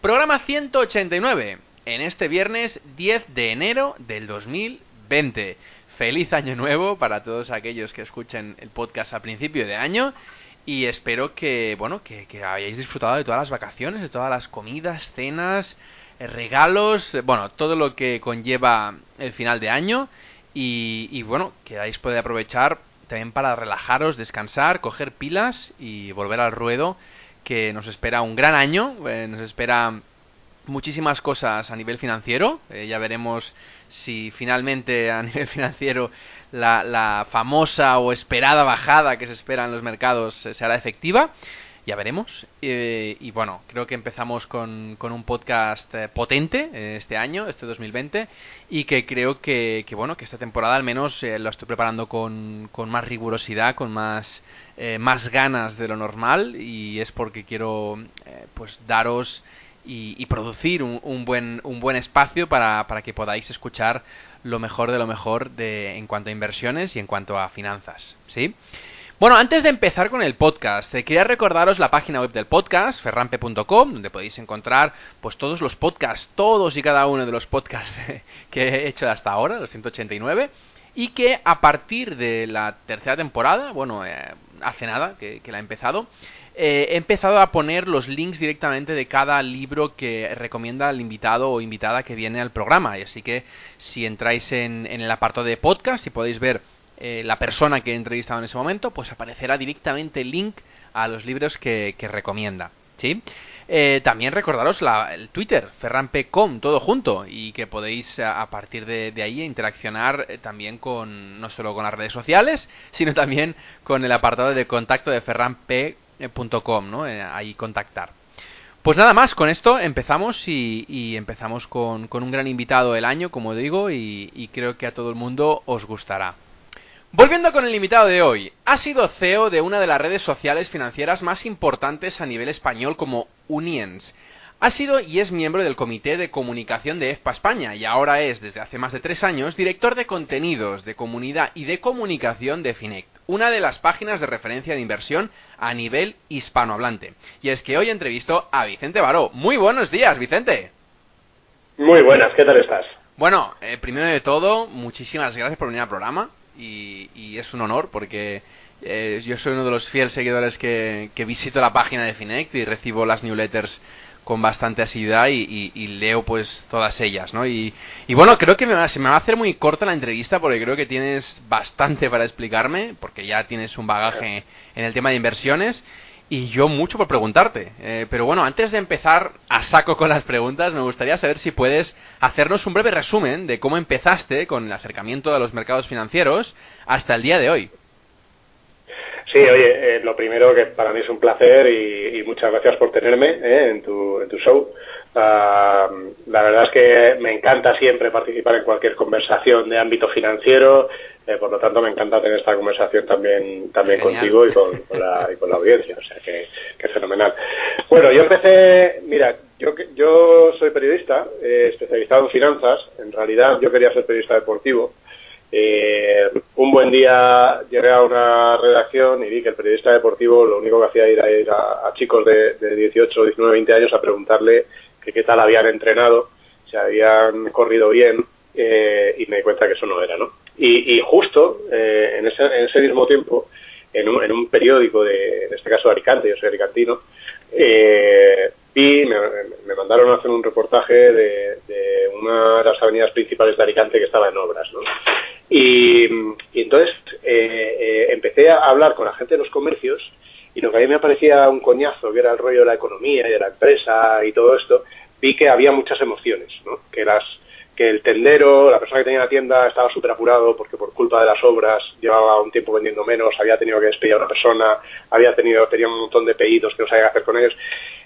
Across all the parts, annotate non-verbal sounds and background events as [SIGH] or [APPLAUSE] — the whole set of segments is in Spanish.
Programa 189, en este viernes 10 de enero del 2020. Feliz año nuevo para todos aquellos que escuchen el podcast a principio de año y espero que, bueno, que, hayáis disfrutado de todas las vacaciones, de todas las comidas, cenas, eh, regalos, eh, bueno, todo lo que conlleva el final de año y, y bueno, que hayáis poder aprovechar también para relajaros, descansar, coger pilas y volver al ruedo que nos espera un gran año, eh, nos espera muchísimas cosas a nivel financiero, eh, ya veremos si finalmente a [LAUGHS] nivel financiero la, la, famosa o esperada bajada que se espera en los mercados eh, será efectiva. Ya veremos. Eh, y bueno, creo que empezamos con, con un podcast eh, potente eh, este año, este 2020, y que creo que, que bueno, que esta temporada al menos lo estoy preparando con, con más rigurosidad, con más, más ganas de lo normal, y es porque quiero pues daros y, y producir un, un, buen, un buen espacio para, para que podáis escuchar lo mejor de lo mejor de, en cuanto a inversiones y en cuanto a finanzas. ¿Sí? Bueno, antes de empezar con el podcast, eh, quería recordaros la página web del podcast, ferrampe.com, donde podéis encontrar pues todos los podcasts, todos y cada uno de los podcasts [LAUGHS] que he hecho hasta ahora, los 189, y que a partir de la tercera temporada, bueno, eh, hace nada que, la he empezado, eh, he empezado a poner los links directamente de cada libro que recomienda el invitado o invitada que viene al programa. Así que si entráis en, en el apartado de podcast y podéis ver eh, la persona que he entrevistado en ese momento, pues aparecerá directamente el link a los libros que, recomienda. ¿Sí? Eh, también recordaros la, el Twitter, ferrampe.com, todo junto, y que podéis a, a partir de, ahí interaccionar eh, también con, no solo con las redes sociales, sino también con el apartado de contacto de ferrampe.com, ¿no? Eh, ahí contactar. Pues nada más, con esto empezamos y, empezamos con, un gran invitado del año, como digo, y creo que a todo el mundo os gustará. Volviendo con el invitado de hoy, ha sido CEO de una de las redes sociales financieras más importantes a nivel español como Uniens. Ha sido y es miembro del Comité de Comunicación de EFPA España y ahora es, desde hace más de tres años, director de contenidos, de comunidad y de comunicación de Finect, una de las páginas de referencia de inversión a nivel hispanohablante. Y es que hoy entrevisto a Vicente Baró. Muy buenos días, Vicente. Muy buenas, ¿qué tal estás? Bueno, eh, primero de todo, muchísimas gracias por venir al programa y, y es un honor porque eh, yo soy uno de los fieles seguidores que, que, visito la página de Finect y recibo las newsletters con bastante asiduidad y, y, y leo pues todas ellas, ¿no? Y, bueno, creo que me va, se me va a hacer muy corta la entrevista porque creo que tienes bastante para explicarme, porque ya tienes un bagaje en el tema de inversiones y yo mucho por preguntarte. Eh, pero bueno, antes de empezar a saco con las preguntas, me gustaría saber si puedes hacernos un breve resumen de cómo empezaste con el acercamiento a los mercados financieros hasta el día de hoy. Sí, oye, eh, lo primero que para mí es un placer y, y muchas gracias por tenerme eh, en, tu, en tu show. Uh, la verdad es que me encanta siempre participar en cualquier conversación de ámbito financiero, eh, por lo tanto me encanta tener esta conversación también también contigo y con, con, la, y con la audiencia, o sea que, que, es fenomenal. Bueno, yo empecé, mira, yo yo soy periodista, eh, especializado en finanzas, en realidad yo quería ser periodista deportivo, eh, un buen día llegué a una redacción y vi que el periodista deportivo lo único que hacía era ir a, a chicos de, de 18, 19, 20 años a preguntarle qué tal habían entrenado, si habían corrido bien, eh, y me di cuenta que eso no era, ¿no? Y, y justo eh, en, ese, en, ese, mismo tiempo, en un, en un periódico de, en este caso de Alicante, yo soy alicantino, eh, me, mandaron a hacer un reportaje de, de, una de las avenidas principales de Alicante que estaba en obras, ¿no? Y, y entonces eh, eh, empecé a hablar con la gente de los comercios y lo que a mí me parecía un coñazo, que era el rollo de la economía y de la empresa y todo esto, vi que había muchas emociones, ¿no? Que las que el tendero, la persona que tenía la tienda, estaba súper apurado porque por culpa de las obras llevaba un tiempo vendiendo menos, había tenido que despedir a una persona, había tenido tenía un montón de pedidos que no sabía qué hacer con ellos.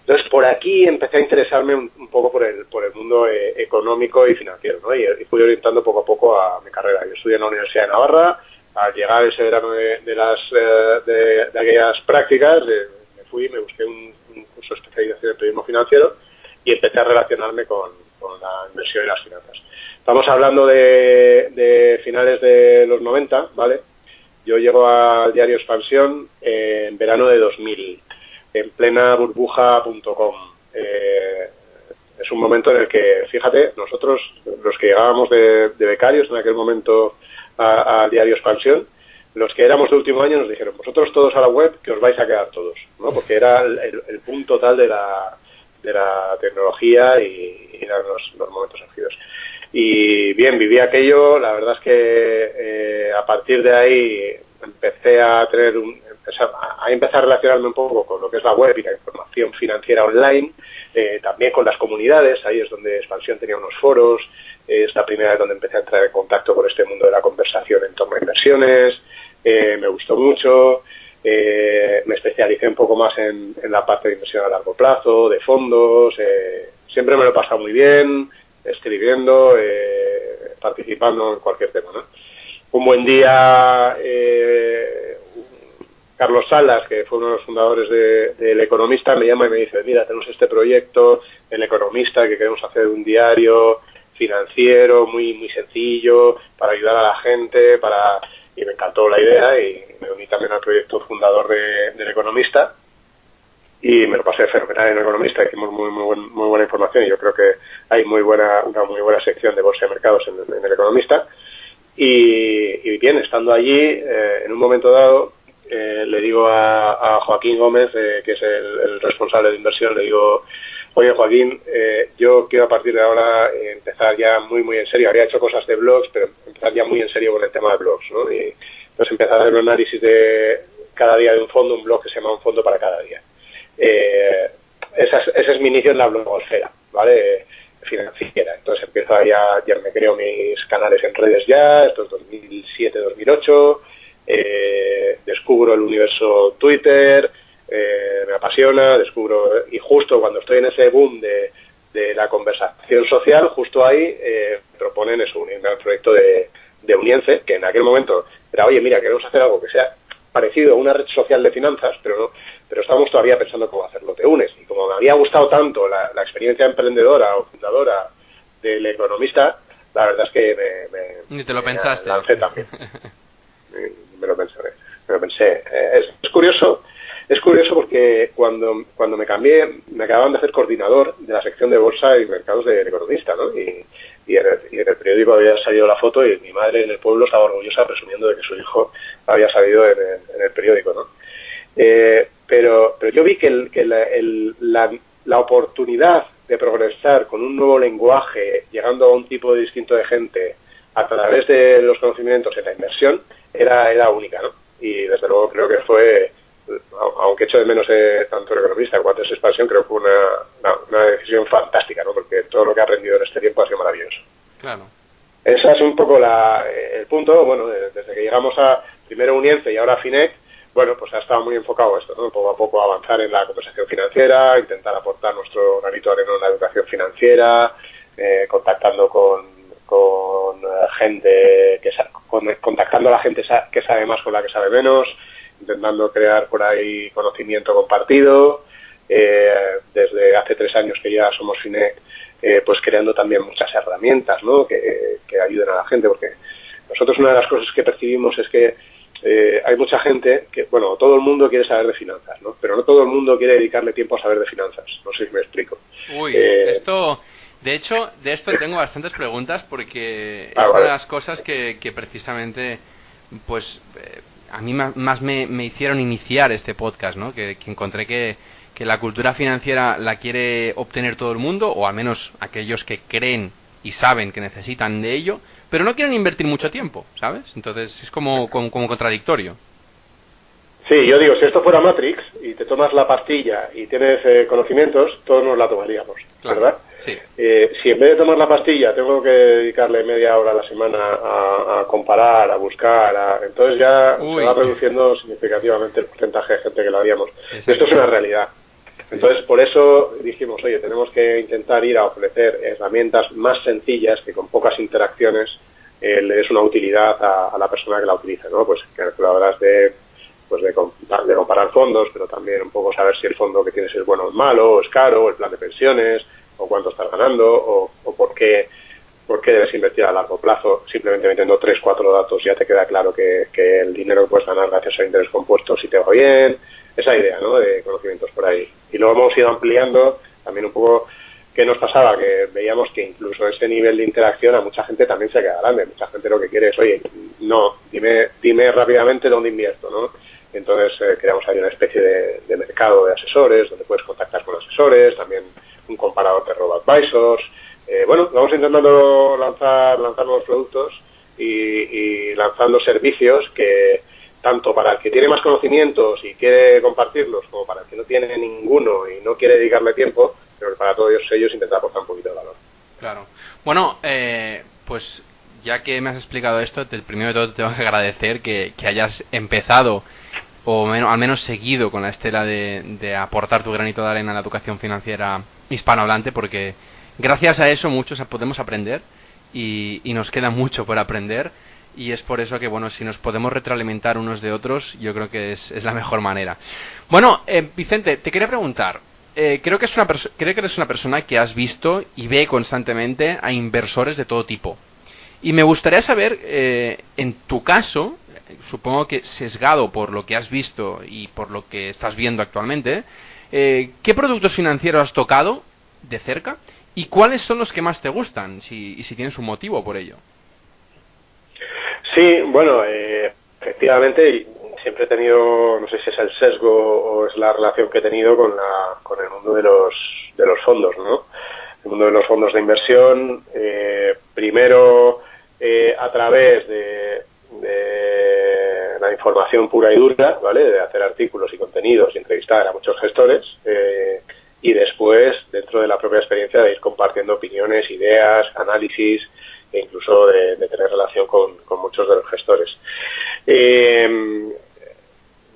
Entonces, por aquí empecé a interesarme un, un poco por el, por el mundo eh, económico y financiero. Y, fui orientando poco a poco a mi carrera. Yo estudié en la Universidad de Navarra, al llegar ese verano de, las, eh, de, de, aquellas prácticas, eh, me fui, me busqué un, un curso de especialización en periodismo financiero y empecé a relacionarme con, con la inversión y las finanzas. Estamos hablando de, de, finales de los 90, ¿vale? Yo llego al diario Expansión en verano de 2000, en plena burbuja.com. Eh, es un momento en el que, fíjate, nosotros, los que llegábamos de, de becarios en aquel momento al diario Expansión, los que éramos de último año nos dijeron, vosotros todos a la web, que os vais a quedar todos, ¿no? Porque era el, el, el punto tal de la, de la tecnología y, y eran los, momentos álgidos. Y bien, viví aquello, la verdad es que eh, a partir de ahí empecé a tener un, a empezar a relacionarme un poco con lo que es la web y la información financiera online, eh, también con las comunidades, ahí es donde Expansión tenía unos foros, eh, es la primera vez donde empecé a entrar en contacto con este mundo de la conversación en torno a inversiones, eh, me gustó mucho, eh, me especialicé un poco más en, la parte de inversión a largo plazo, de fondos, eh, siempre me lo he pasado muy bien, escribiendo, eh, participando en cualquier tema. ¿no? Un buen día, eh, Carlos Salas, que fue uno de los fundadores del de, de Economista, me llama y me dice, mira, tenemos este proyecto, El Economista, que queremos hacer un diario financiero muy muy sencillo para ayudar a la gente, para y me encantó la idea y me uní también al proyecto fundador de, del Economista y me lo pasé fenomenal en el Economista, hicimos muy, muy, buen, muy buena información y yo creo que hay muy buena, una muy buena sección de bolsa de mercados en, el Economista. Y, bien, estando allí, eh, en un momento dado, eh, le digo a, a Joaquín Gómez, eh, que es el, responsable de inversión, le digo, oye Joaquín, eh, yo quiero a partir de ahora empezar ya muy, muy en serio, habría hecho cosas de blogs, pero empezar ya muy en serio con el tema de blogs, ¿no? Y entonces empezar a hacer un análisis de cada día de un fondo, un blog que se llama Un Fondo para Cada Día eh, esa es, ese es mi inicio en la blogosfera, ¿vale? Financiera. Entonces empiezo ya, ya me creo mis canales en redes ya, esto es 2007-2008, eh, descubro el universo Twitter, eh, me apasiona, descubro, y justo cuando estoy en ese boom de, de la conversación social, justo ahí eh, proponen eso, unirme al proyecto de, de Unience, que en aquel momento era, oye, mira, queremos hacer algo que sea parecido a una red social de finanzas, pero no, pero estamos todavía pensando cómo hacerlo. Te unes. Y como me había gustado tanto la, la experiencia emprendedora o fundadora del economista, la verdad es que me, me, Ni te lo pensaste. Me lancé también. [LAUGHS] me lo pensé. Me lo pensé. Es, es, curioso. Es curioso porque cuando, cuando me cambié, me acababan de hacer coordinador de la sección de bolsa y mercados del economista, ¿no? Y, y en, el, periódico había salido la foto y mi madre en el pueblo estaba orgullosa presumiendo de que su hijo había salido en el, en el periódico, ¿no? Eh, pero, pero yo vi que, la, oportunidad de progresar con un nuevo lenguaje, llegando a un tipo distinto de gente a través de los conocimientos en la inversión, era, era única, ¿no? Y desde luego creo que fue, aunque echo de menos eh, tanto el economista cuanto esa expansión, creo que fue una, una, una, decisión fantástica, ¿no? Porque todo lo que he aprendido en este tiempo ha sido maravilloso. Claro. Ese es un poco la, el punto, bueno, desde que llegamos a primero Unience y ahora Finec, bueno, pues ha estado muy enfocado esto, ¿no? Poco a poco avanzar en la conversación financiera, intentar aportar nuestro granito de arena en la educación financiera, eh, contactando con, con gente que con, contactando a la gente que sabe más con la que sabe menos, intentando crear por ahí conocimiento compartido. Eh, desde hace tres años que ya somos FINEC, eh, pues creando también muchas herramientas, ¿no? Que, que ayuden a la gente, porque nosotros una de las cosas que percibimos es que eh, hay mucha gente que, bueno, todo el mundo quiere saber de finanzas, ¿no? Pero no todo el mundo quiere dedicarle tiempo a saber de finanzas. No sé si me explico. Uy, eh, esto, de hecho, de esto tengo bastantes preguntas porque ah, es una de las cosas que, que precisamente, pues, eh, a mí más, más me, me, hicieron iniciar este podcast, ¿no? Que, que encontré que, que la cultura financiera la quiere obtener todo el mundo, o al menos aquellos que creen y saben que necesitan de ello, pero no quieren invertir mucho tiempo, ¿sabes? Entonces es como, como, contradictorio. Sí, yo digo, si esto fuera Matrix y te tomas la pastilla y tienes eh, conocimientos, todos nos la tomaríamos, ¿verdad? Sí. Eh, si en vez de tomar la pastilla tengo que dedicarle media hora a la semana a, comparar, a buscar, entonces ya se va reduciendo significativamente el porcentaje de gente que lo haríamos. Esto es una realidad. Entonces, por eso dijimos, oye, tenemos que intentar ir a ofrecer herramientas más sencillas que con pocas interacciones eh, le des una utilidad a, la persona que la utilice, ¿no? Pues calculadoras de, pues de, de, comparar fondos, pero también un poco saber si el fondo que tienes es bueno o malo, o es caro, o el plan de pensiones, o cuánto estás ganando, o, por qué por qué debes invertir a largo plazo. Simplemente metiendo tres, cuatro datos ya te queda claro que, el dinero que puedes ganar gracias a interés compuesto si te va bien, esa idea ¿no? de conocimientos por ahí. Y luego hemos ido ampliando también un poco qué nos pasaba, que veíamos que incluso ese nivel de interacción a mucha gente también se queda grande. Mucha gente lo que quiere es, oye, no, dime, dime rápidamente dónde invierto, ¿no? Entonces eh, creamos ahí una especie de, mercado de asesores, donde puedes contactar con asesores, también un comparador de robo-advisors. Eh, bueno, vamos intentando lanzar, lanzar nuevos productos y, lanzando servicios que, tanto para el que tiene más conocimientos y quiere compartirlos, como para el que no tiene ninguno y no quiere dedicarle tiempo, pero para todos ellos intentar aportar un poquito de valor. Claro. Bueno, eh, pues ya que me has explicado esto, el primero de todo te tengo que agradecer que, hayas empezado o al menos seguido con la estela de, aportar tu granito de arena a la educación financiera hispanohablante, porque gracias a eso muchos podemos aprender y, y nos queda mucho por aprender y es por eso que, bueno, si nos podemos retroalimentar unos de otros, yo creo que es, la mejor manera. Bueno, eh, Vicente, te quería preguntar, eh, creo, que es una creo que eres una persona que has visto y ve constantemente a inversores de todo tipo. Y me gustaría saber, eh, en tu caso, supongo que sesgado por lo que has visto y por lo que estás viendo actualmente, ¿qué productos financieros has tocado de cerca y cuáles son los que más te gustan si, y si tienes un motivo por ello? Sí, bueno, eh, efectivamente siempre he tenido, no sé si es el sesgo o es la relación que he tenido con, la, con el mundo de los, fondos, ¿no? El mundo de los fondos de inversión, eh, primero eh, a través de, la información pura y dura, ¿vale? De hacer artículos y contenidos y entrevistar a muchos gestores. y después, dentro de la propia experiencia, de ir compartiendo opiniones, ideas, análisis, e incluso de, tener relación con, muchos de los gestores. Eh,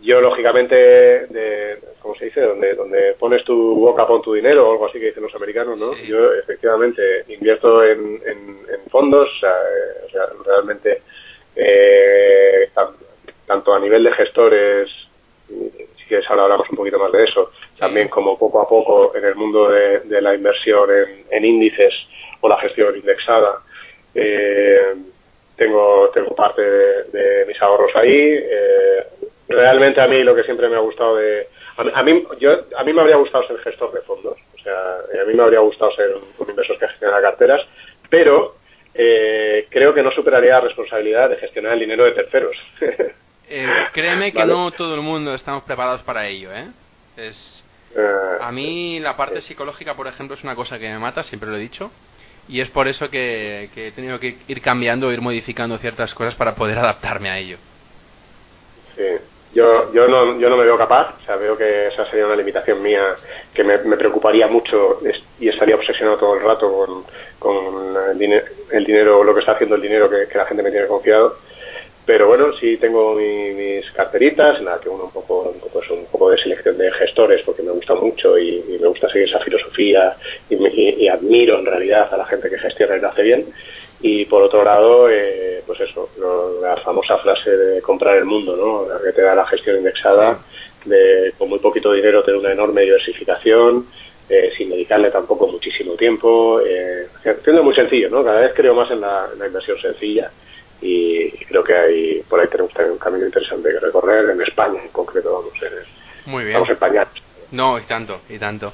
yo, lógicamente, de, ¿cómo se dice? Donde, donde pones tu boca, pon tu dinero, o algo así que dicen los americanos, ¿no? Yo, efectivamente, invierto en, fondos, o sea, realmente, eh, tanto a nivel de gestores, si quieres ahora hablamos un poquito más de eso, también como poco a poco en el mundo de, la inversión en índices o la gestión indexada, eh, tengo, tengo parte de, mis ahorros ahí. Eh, realmente a mí lo que siempre me ha gustado de... A, mí, yo, a mí me habría gustado ser gestor de fondos, o sea, a mí me habría gustado ser un, inversor que gestiona carteras, pero eh, creo que no superaría la responsabilidad de gestionar el dinero de terceros. [LAUGHS] Eh, créeme que no todo el mundo estamos preparados para ello, ¿eh? Es, a mí la parte psicológica, por ejemplo, es una cosa que me mata, siempre lo he dicho y es por eso que, he tenido que ir cambiando, ir modificando ciertas cosas para poder adaptarme a ello. Sí, yo, yo, no, yo no me veo capaz, o sea, veo que esa sería una limitación mía que me, preocuparía mucho y estaría obsesionado todo el rato con, con el, el, dinero, lo que está haciendo el dinero que, que la gente me tiene confiado pero bueno, sí tengo mis carteritas en la que uno un poco, un poco, es un poco de selección de gestores porque me gusta mucho y, me gusta seguir esa filosofía y, admiro en realidad a la gente que gestiona y lo hace bien. Y por otro lado, eh, pues eso, la famosa frase de comprar el mundo, ¿no? La que te da la gestión indexada, de con muy poquito dinero tener una enorme diversificación, eh, sin dedicarle tampoco muchísimo tiempo, eh, siendo muy sencillo, ¿no? Cada vez creo más en la inversión sencilla y creo que hay por ahí tenemos un camino interesante que recorrer en España en concreto vamos a muy bien vamos no, y tanto, y tanto.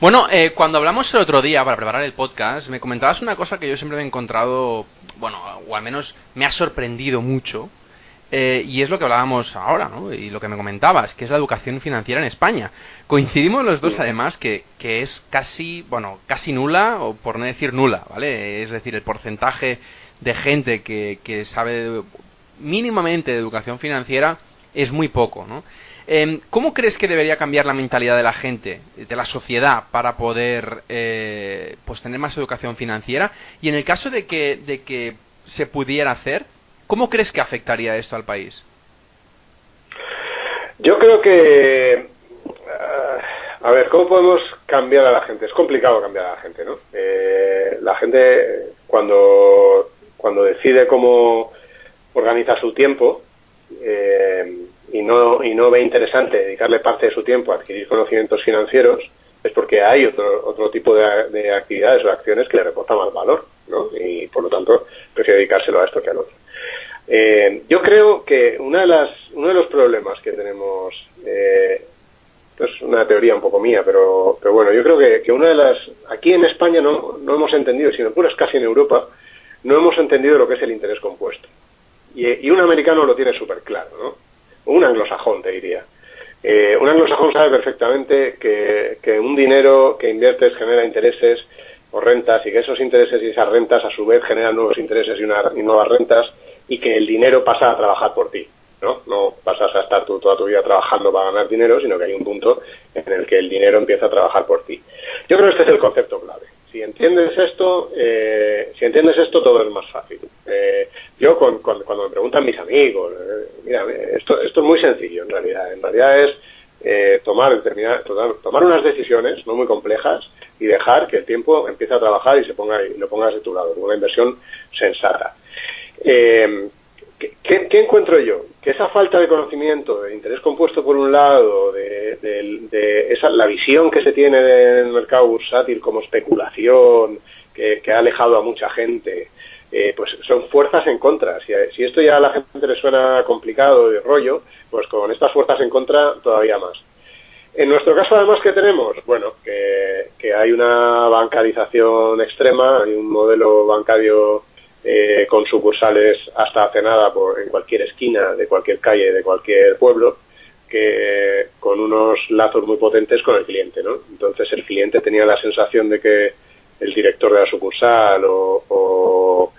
Bueno, eh, cuando hablamos el otro día para preparar el podcast, me comentabas una cosa que yo siempre me he encontrado, bueno, o al menos me ha sorprendido mucho, eh, y es lo que hablábamos ahora, ¿no? Y lo que me comentabas, que es la educación financiera en España. Coincidimos los dos, además, que, que es casi, bueno, casi nula, o por no decir nula, ¿vale? Es decir, el porcentaje de gente que, que sabe mínimamente de educación financiera es muy poco, ¿no? Em, ¿Cómo crees que debería cambiar la mentalidad de la gente, de la sociedad, para poder eh, pues tener más educación financiera? Y en el caso de que, de que se pudiera hacer, ¿cómo crees que afectaría esto al país? Yo creo que... Eh, a ver, ¿cómo podemos cambiar a la gente? Es complicado cambiar a la gente, ¿no? Eh, la gente cuando, cuando decide cómo organiza su tiempo, eh, y no, y no ve interesante dedicarle parte de su tiempo a adquirir conocimientos financieros, es porque hay otro, otro tipo de, actividades o acciones que le reportan más valor, ¿no? Y por lo tanto prefiere dedicárselo a esto que al otro. Eh, yo creo que una de las, uno de los problemas que tenemos, eh, es una teoría un poco mía, pero, pero bueno, yo creo que, que una de las, aquí en España no, no hemos entendido, sino es casi en Europa, no hemos entendido lo que es el interés compuesto. Y, y un americano lo tiene súper claro, ¿no? un anglosajón, te diría. Eh, un anglosajón sabe perfectamente que, que, un dinero que inviertes genera intereses o rentas y que esos intereses y esas rentas a su vez generan nuevos intereses y, una, nuevas rentas y que el dinero pasa a trabajar por ti. ¿no? no pasas a estar tú toda tu vida trabajando para ganar dinero, sino que hay un punto en el que el dinero empieza a trabajar por ti. Yo creo que este es el concepto clave si entiendes esto, eh, si entiendes esto, todo es más fácil. Eh, yo cuando me preguntan mis amigos, eh, mira, esto, esto es muy sencillo en realidad. En realidad es tomar, tomar unas decisiones no muy complejas y dejar que el tiempo empiece a trabajar y se ponga y lo pongas de tu lado, una inversión sensata. ¿Qué, encuentro yo? Que esa falta de conocimiento, de interés compuesto por un lado, de, esa, la visión que se tiene del mercado bursátil como especulación, que, ha alejado a mucha gente, eh, pues son fuerzas en contra. Si, esto ya a la gente le suena complicado de rollo, pues con estas fuerzas en contra todavía más. En nuestro caso, además, que tenemos? Bueno, que, que hay una bancarización extrema, hay un modelo bancario eh, con sucursales hasta hace nada por, en cualquier esquina de cualquier calle de cualquier pueblo, que con unos lazos muy potentes con el cliente, ¿no? Entonces el cliente tenía la sensación de que el director de la sucursal o, o,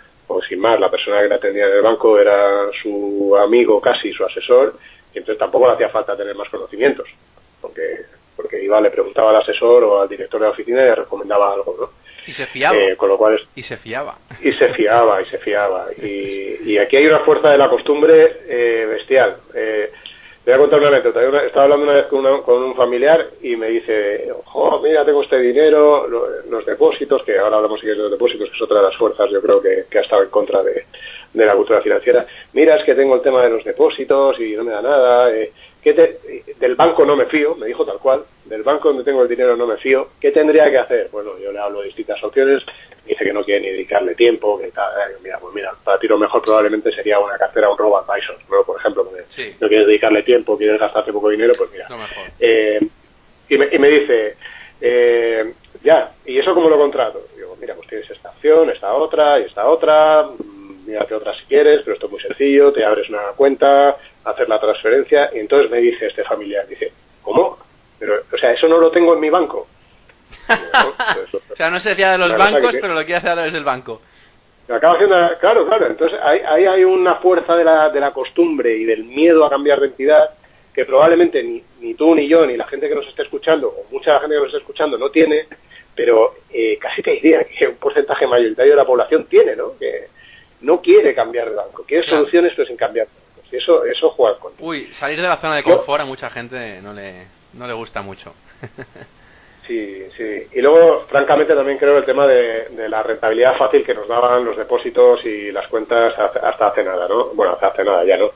sin más, la persona que la atendía en el banco era su amigo casi, su asesor, y entonces tampoco le hacía falta tener más conocimientos, porque, porque iba, le preguntaba al asesor o al director de la oficina y le recomendaba algo, ¿no? Y se fiaba. Eh, con lo cual y se fiaba. Y se fiaba, y se fiaba. Y, aquí hay una fuerza de la costumbre eh, bestial. Eh, voy a contar una anécdota. estaba hablando una vez con, un familiar y me dice, oh, mira, tengo este dinero, los depósitos, que ahora hablamos de los depósitos, que es otra de las fuerzas, yo creo que, que ha estado en contra de, de la cultura financiera. Mira, es que tengo el tema de los depósitos y no me da nada. Eh, del banco no me fío, me dijo tal cual, del banco donde tengo el dinero no me fío, ¿qué tendría que hacer? Bueno, yo le hablo de distintas opciones, dice que no quiere ni dedicarle tiempo, que tal, eh, mira, pues mira, para ti lo mejor probablemente sería una cartera, un robo advisor, ¿no? por ejemplo, no quieres dedicarle tiempo, quieres gastarte poco dinero, pues mira. Eh, y, me, y me dice, eh, ya, ¿y eso cómo lo contrato? Digo, mira, pues tienes esta opción, esta otra y esta otra, mírate otra si quieres, pero esto es muy sencillo, te abres una cuenta, hacer la transferencia, y entonces me dice este familiar, dice, ¿cómo? Pero, o sea, eso no lo tengo en mi banco. [LAUGHS] o sea, no se fía de los bancos, pero lo quiere hacer a través del banco. Acaba haciendo, claro, claro. Entonces ahí, hay una fuerza de la, de la costumbre y del miedo a cambiar de entidad que probablemente ni, ni tú ni yo ni la gente que nos esté escuchando o mucha gente que nos esté escuchando no tiene, pero eh, casi te diría que un porcentaje mayoritario de la población tiene, ¿no? Que, no quiere cambiar de banco, quiere soluciones pero sin cambiar de banco. Y eso, eso juega con. Uy, salir de la zona de confort a mucha gente no le, no le gusta mucho. [LAUGHS] sí, sí. Y luego, francamente, también creo el tema de, la rentabilidad fácil que nos daban los depósitos y las cuentas hasta hace nada, ¿no? Bueno, hasta hace nada ya, ¿no?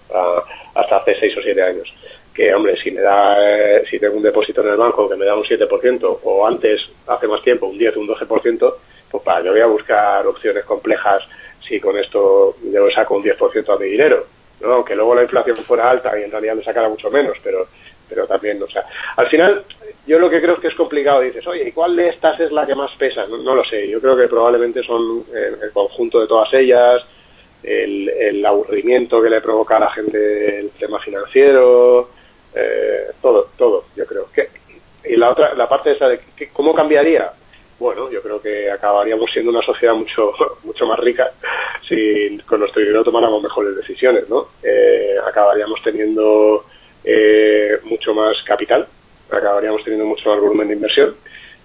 hasta hace seis o siete años. Que, hombre, si me da, eh, si tengo un depósito en el banco que me da un 7%, o antes, hace más tiempo, un 10 o un 12%, pues para, yo voy a buscar opciones complejas si con esto yo saco un 10% a mi dinero, ¿no? aunque luego la inflación fuera alta y en realidad me sacara mucho menos, pero pero también, o sea, al final yo lo que creo es que es complicado, dices, oye, ¿y cuál de estas es la que más pesa? No, lo sé, yo creo que probablemente son el conjunto de todas ellas, el, aburrimiento que le provoca a la gente el tema financiero, eh, todo, todo, yo creo. que Y la otra, la parte esa de cómo cambiaría, bueno, yo creo que acabaríamos siendo una sociedad mucho [LAUGHS] mucho más rica si con nuestro dinero tomáramos mejores decisiones, ¿no? Eh, acabaríamos teniendo eh, mucho más capital, acabaríamos teniendo mucho más volumen de inversión,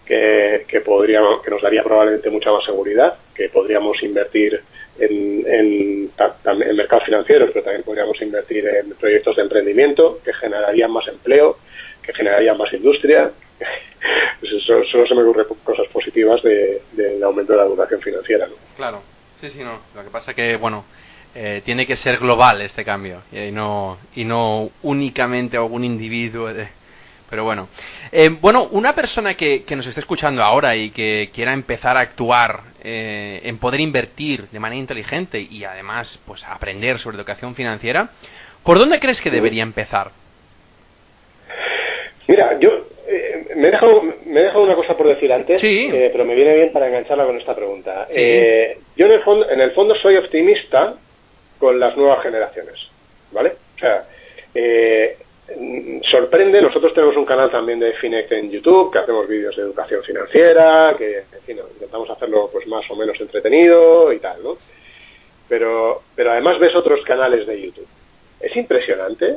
que, que, podríamos, que nos daría probablemente mucha más seguridad, que podríamos invertir en, en, en mercados financieros, pero también podríamos invertir en proyectos de emprendimiento que generarían más empleo, que generarían más industria. [LAUGHS] Eso, solo se me ocurren cosas positivas de, del aumento de la educación financiera. ¿no? Claro, sí, sí, no. Lo que pasa que, bueno, eh, tiene que ser global este cambio y no, y no únicamente algún individuo. pero bueno. Eh, bueno, una persona que, que, nos esté escuchando ahora y que quiera empezar a actuar eh, en poder invertir de manera inteligente y además pues aprender sobre educación financiera, ¿por dónde crees que debería empezar? Mira, yo me he, dejado, me he dejado una cosa por decir antes, pero me viene bien para engancharla con esta pregunta. yo en el, fondo, en el fondo soy optimista con las nuevas generaciones, ¿vale? O sea, eh, sorprende, nosotros tenemos un canal también de Finect en YouTube, que hacemos vídeos de educación financiera, que en fin, intentamos hacerlo pues más o menos entretenido y tal, ¿no? Pero, pero además ves otros canales de YouTube. Es impresionante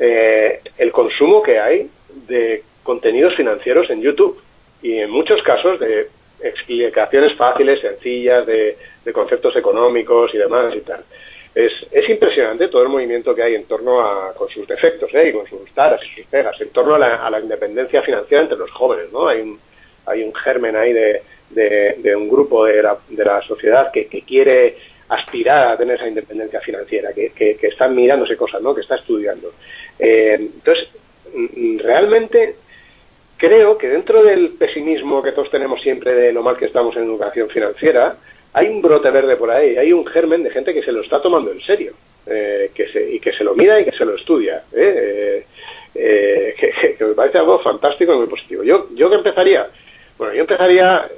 eh, el consumo que hay de contenidos financieros en YouTube y en muchos casos de explicaciones fáciles, sencillas, de, conceptos económicos y demás y tal es, es impresionante todo el movimiento que hay en torno a, con sus defectos ¿eh? y con sus taras y sus pegas, en torno a la, a la, independencia financiera entre los jóvenes, ¿no? Hay un, hay un germen ahí de, de, un grupo de la, de la sociedad que, que, quiere aspirar a tener esa independencia financiera, que, que, que están mirándose cosas, ¿no? Que está estudiando. Eh, entonces, realmente creo que dentro del pesimismo que todos tenemos siempre de lo mal que estamos en educación financiera, hay un brote verde por ahí, hay un germen de gente que se lo está tomando en serio eh, que se, y que se lo mira y que se lo estudia. ¿eh? Eh, que, me parece algo fantástico y muy positivo. Yo, yo que empezaría, bueno, yo empezaría,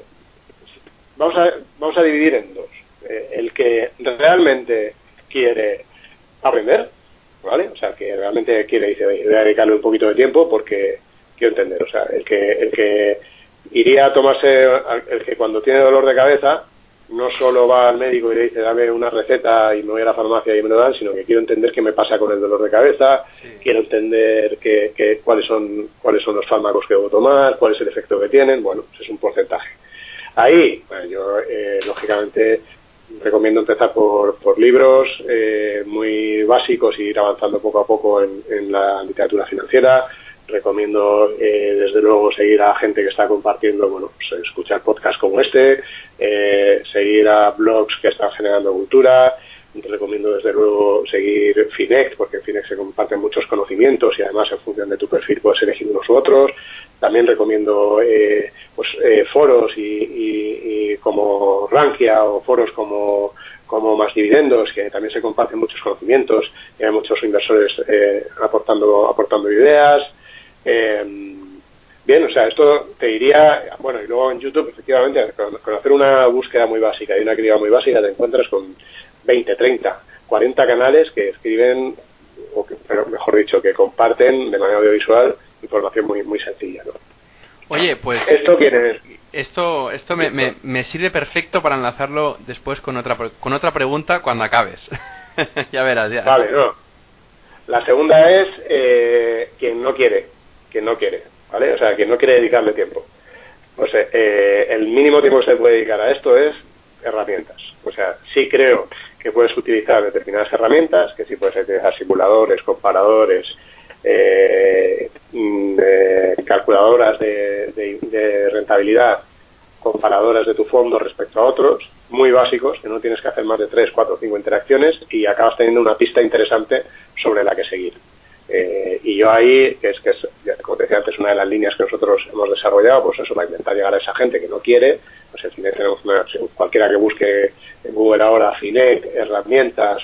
vamos a, vamos a dividir en dos. el que realmente quiere aprender, ¿vale? O sea, que realmente quiere, dice, voy a dedicarle un poquito de tiempo porque quiero entender. O sea, el que, el que iría a tomarse, el que cuando tiene dolor de cabeza, no solo va al médico y le dice dame una receta y me voy a la farmacia y me lo dan, sino que quiero entender qué me pasa con el dolor de cabeza, quiero entender que, cuáles son cuáles son los fármacos que debo tomar, cuál es el efecto que tienen, bueno, es un porcentaje. Ahí, bueno, yo eh, lógicamente recomiendo empezar por, por libros eh, muy básicos y ir avanzando poco a poco en, la literatura financiera, recomiendo eh, desde luego seguir a gente que está compartiendo, bueno, pues, escuchar podcasts como este, eh, seguir a blogs que están generando cultura, recomiendo desde luego seguir Finect, porque en Finect se comparten muchos conocimientos y además en función de tu perfil puedes elegir unos u otros. También recomiendo eh, pues, eh, foros y, y, como Rankia o foros como, como Más Dividendos, que también se comparten muchos conocimientos y hay muchos inversores eh, aportando, aportando ideas. Eh, bien, o sea, esto te diría, bueno, y luego en YouTube, efectivamente, con, hacer una búsqueda muy básica y una criba muy básica, te encuentras con 20, 30, 40 canales que escriben, o que, pero mejor dicho, que comparten de manera audiovisual información muy, muy sencilla, ¿no? Oye, pues esto esto esto me, me, me, sirve perfecto para enlazarlo después con otra con otra pregunta cuando acabes. [LAUGHS] ya verás, ya. Vale, no. La segunda es eh, quien no quiere que no quiere, ¿vale? O sea, que no quiere dedicarle tiempo. O sea, eh, el mínimo tiempo que se puede dedicar a esto es herramientas. O sea, sí creo que puedes utilizar determinadas herramientas, que sí puedes utilizar simuladores, comparadores, eh, mm, eh, calculadoras de, de, rentabilidad, comparadoras de tu fondo respecto a otros, muy básicos, que no tienes que hacer más de 3, 4, 5 interacciones y acabas teniendo una pista interesante sobre la que seguir. Eh, y yo ahí, es que es, como decía antes, una de las líneas que nosotros hemos desarrollado, pues eso, para intentar llegar a esa gente que no quiere, pues en Finet cualquiera que busque en Google ahora Finet, herramientas,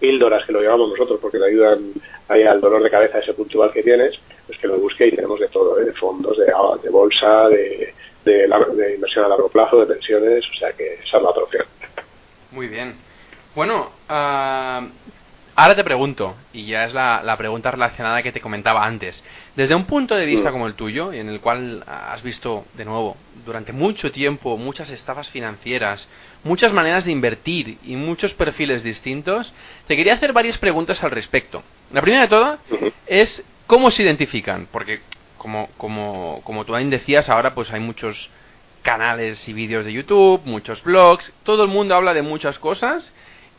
píldoras que lo llevamos nosotros porque le ayudan ahí al dolor de cabeza ese puntual que tienes, pues que lo busque y tenemos de todo, ¿eh? de fondos, de, de bolsa, de, de, de, inversión a largo plazo, de pensiones, o sea que esa es la opción. Muy bien. Bueno, uh, Ahora te pregunto, y ya es la, pregunta relacionada que te comentaba antes. Desde un punto de vista mm. como el tuyo, en el cual has visto, de nuevo, durante mucho tiempo muchas estafas financieras, muchas maneras de invertir y muchos perfiles distintos, te quería hacer varias preguntas al respecto. La primera de todas es cómo se identifican, porque como, como, como tú decías, ahora pues hay muchos canales y vídeos de YouTube, muchos blogs, todo el mundo habla de muchas cosas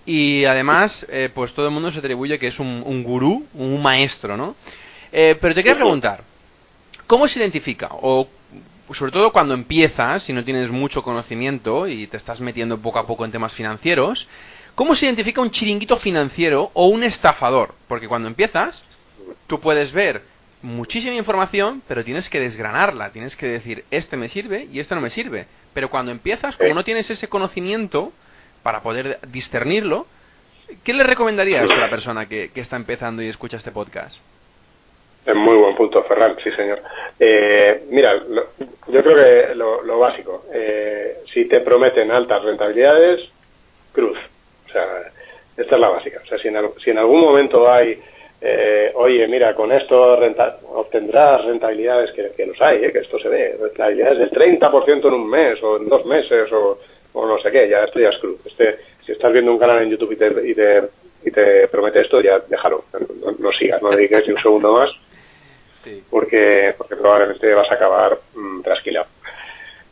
y además, eh, pues todo el mundo se atribuye que es un, un gurú, un maestro, ¿no? Eh, pero te quiero preguntar, ¿cómo se identifica? O sobre todo cuando empiezas, si no tienes mucho conocimiento y te estás metiendo poco a poco en temas financieros, ¿cómo se identifica un chiringuito financiero o un estafador? Porque cuando empiezas, tú puedes ver muchísima información, pero tienes que desgranarla, tienes que decir, este me sirve y este no me sirve. Pero cuando empiezas, como no tienes ese conocimiento, para poder discernirlo, ¿qué le recomendarías a la persona que, está empezando y escucha este podcast? Es muy buen punto, Ferran, sí, señor. Eh, mira, yo creo que lo, básico, eh, si te prometen altas rentabilidades, cruz. O sea, esta es la básica. O sea, si en, si en algún momento hay, eh, oye, mira, con esto obtendrás rentabilidades que, que los hay, que esto se ve, rentabilidades del 30% en un mes o en dos meses o o no sé qué, ya esto ya es cruz. Este, si estás viendo un canal en YouTube y te, y te, y te promete esto, ya déjalo, no, sigas, no dediques ni un segundo más, porque, porque probablemente vas a acabar mmm, trasquilado.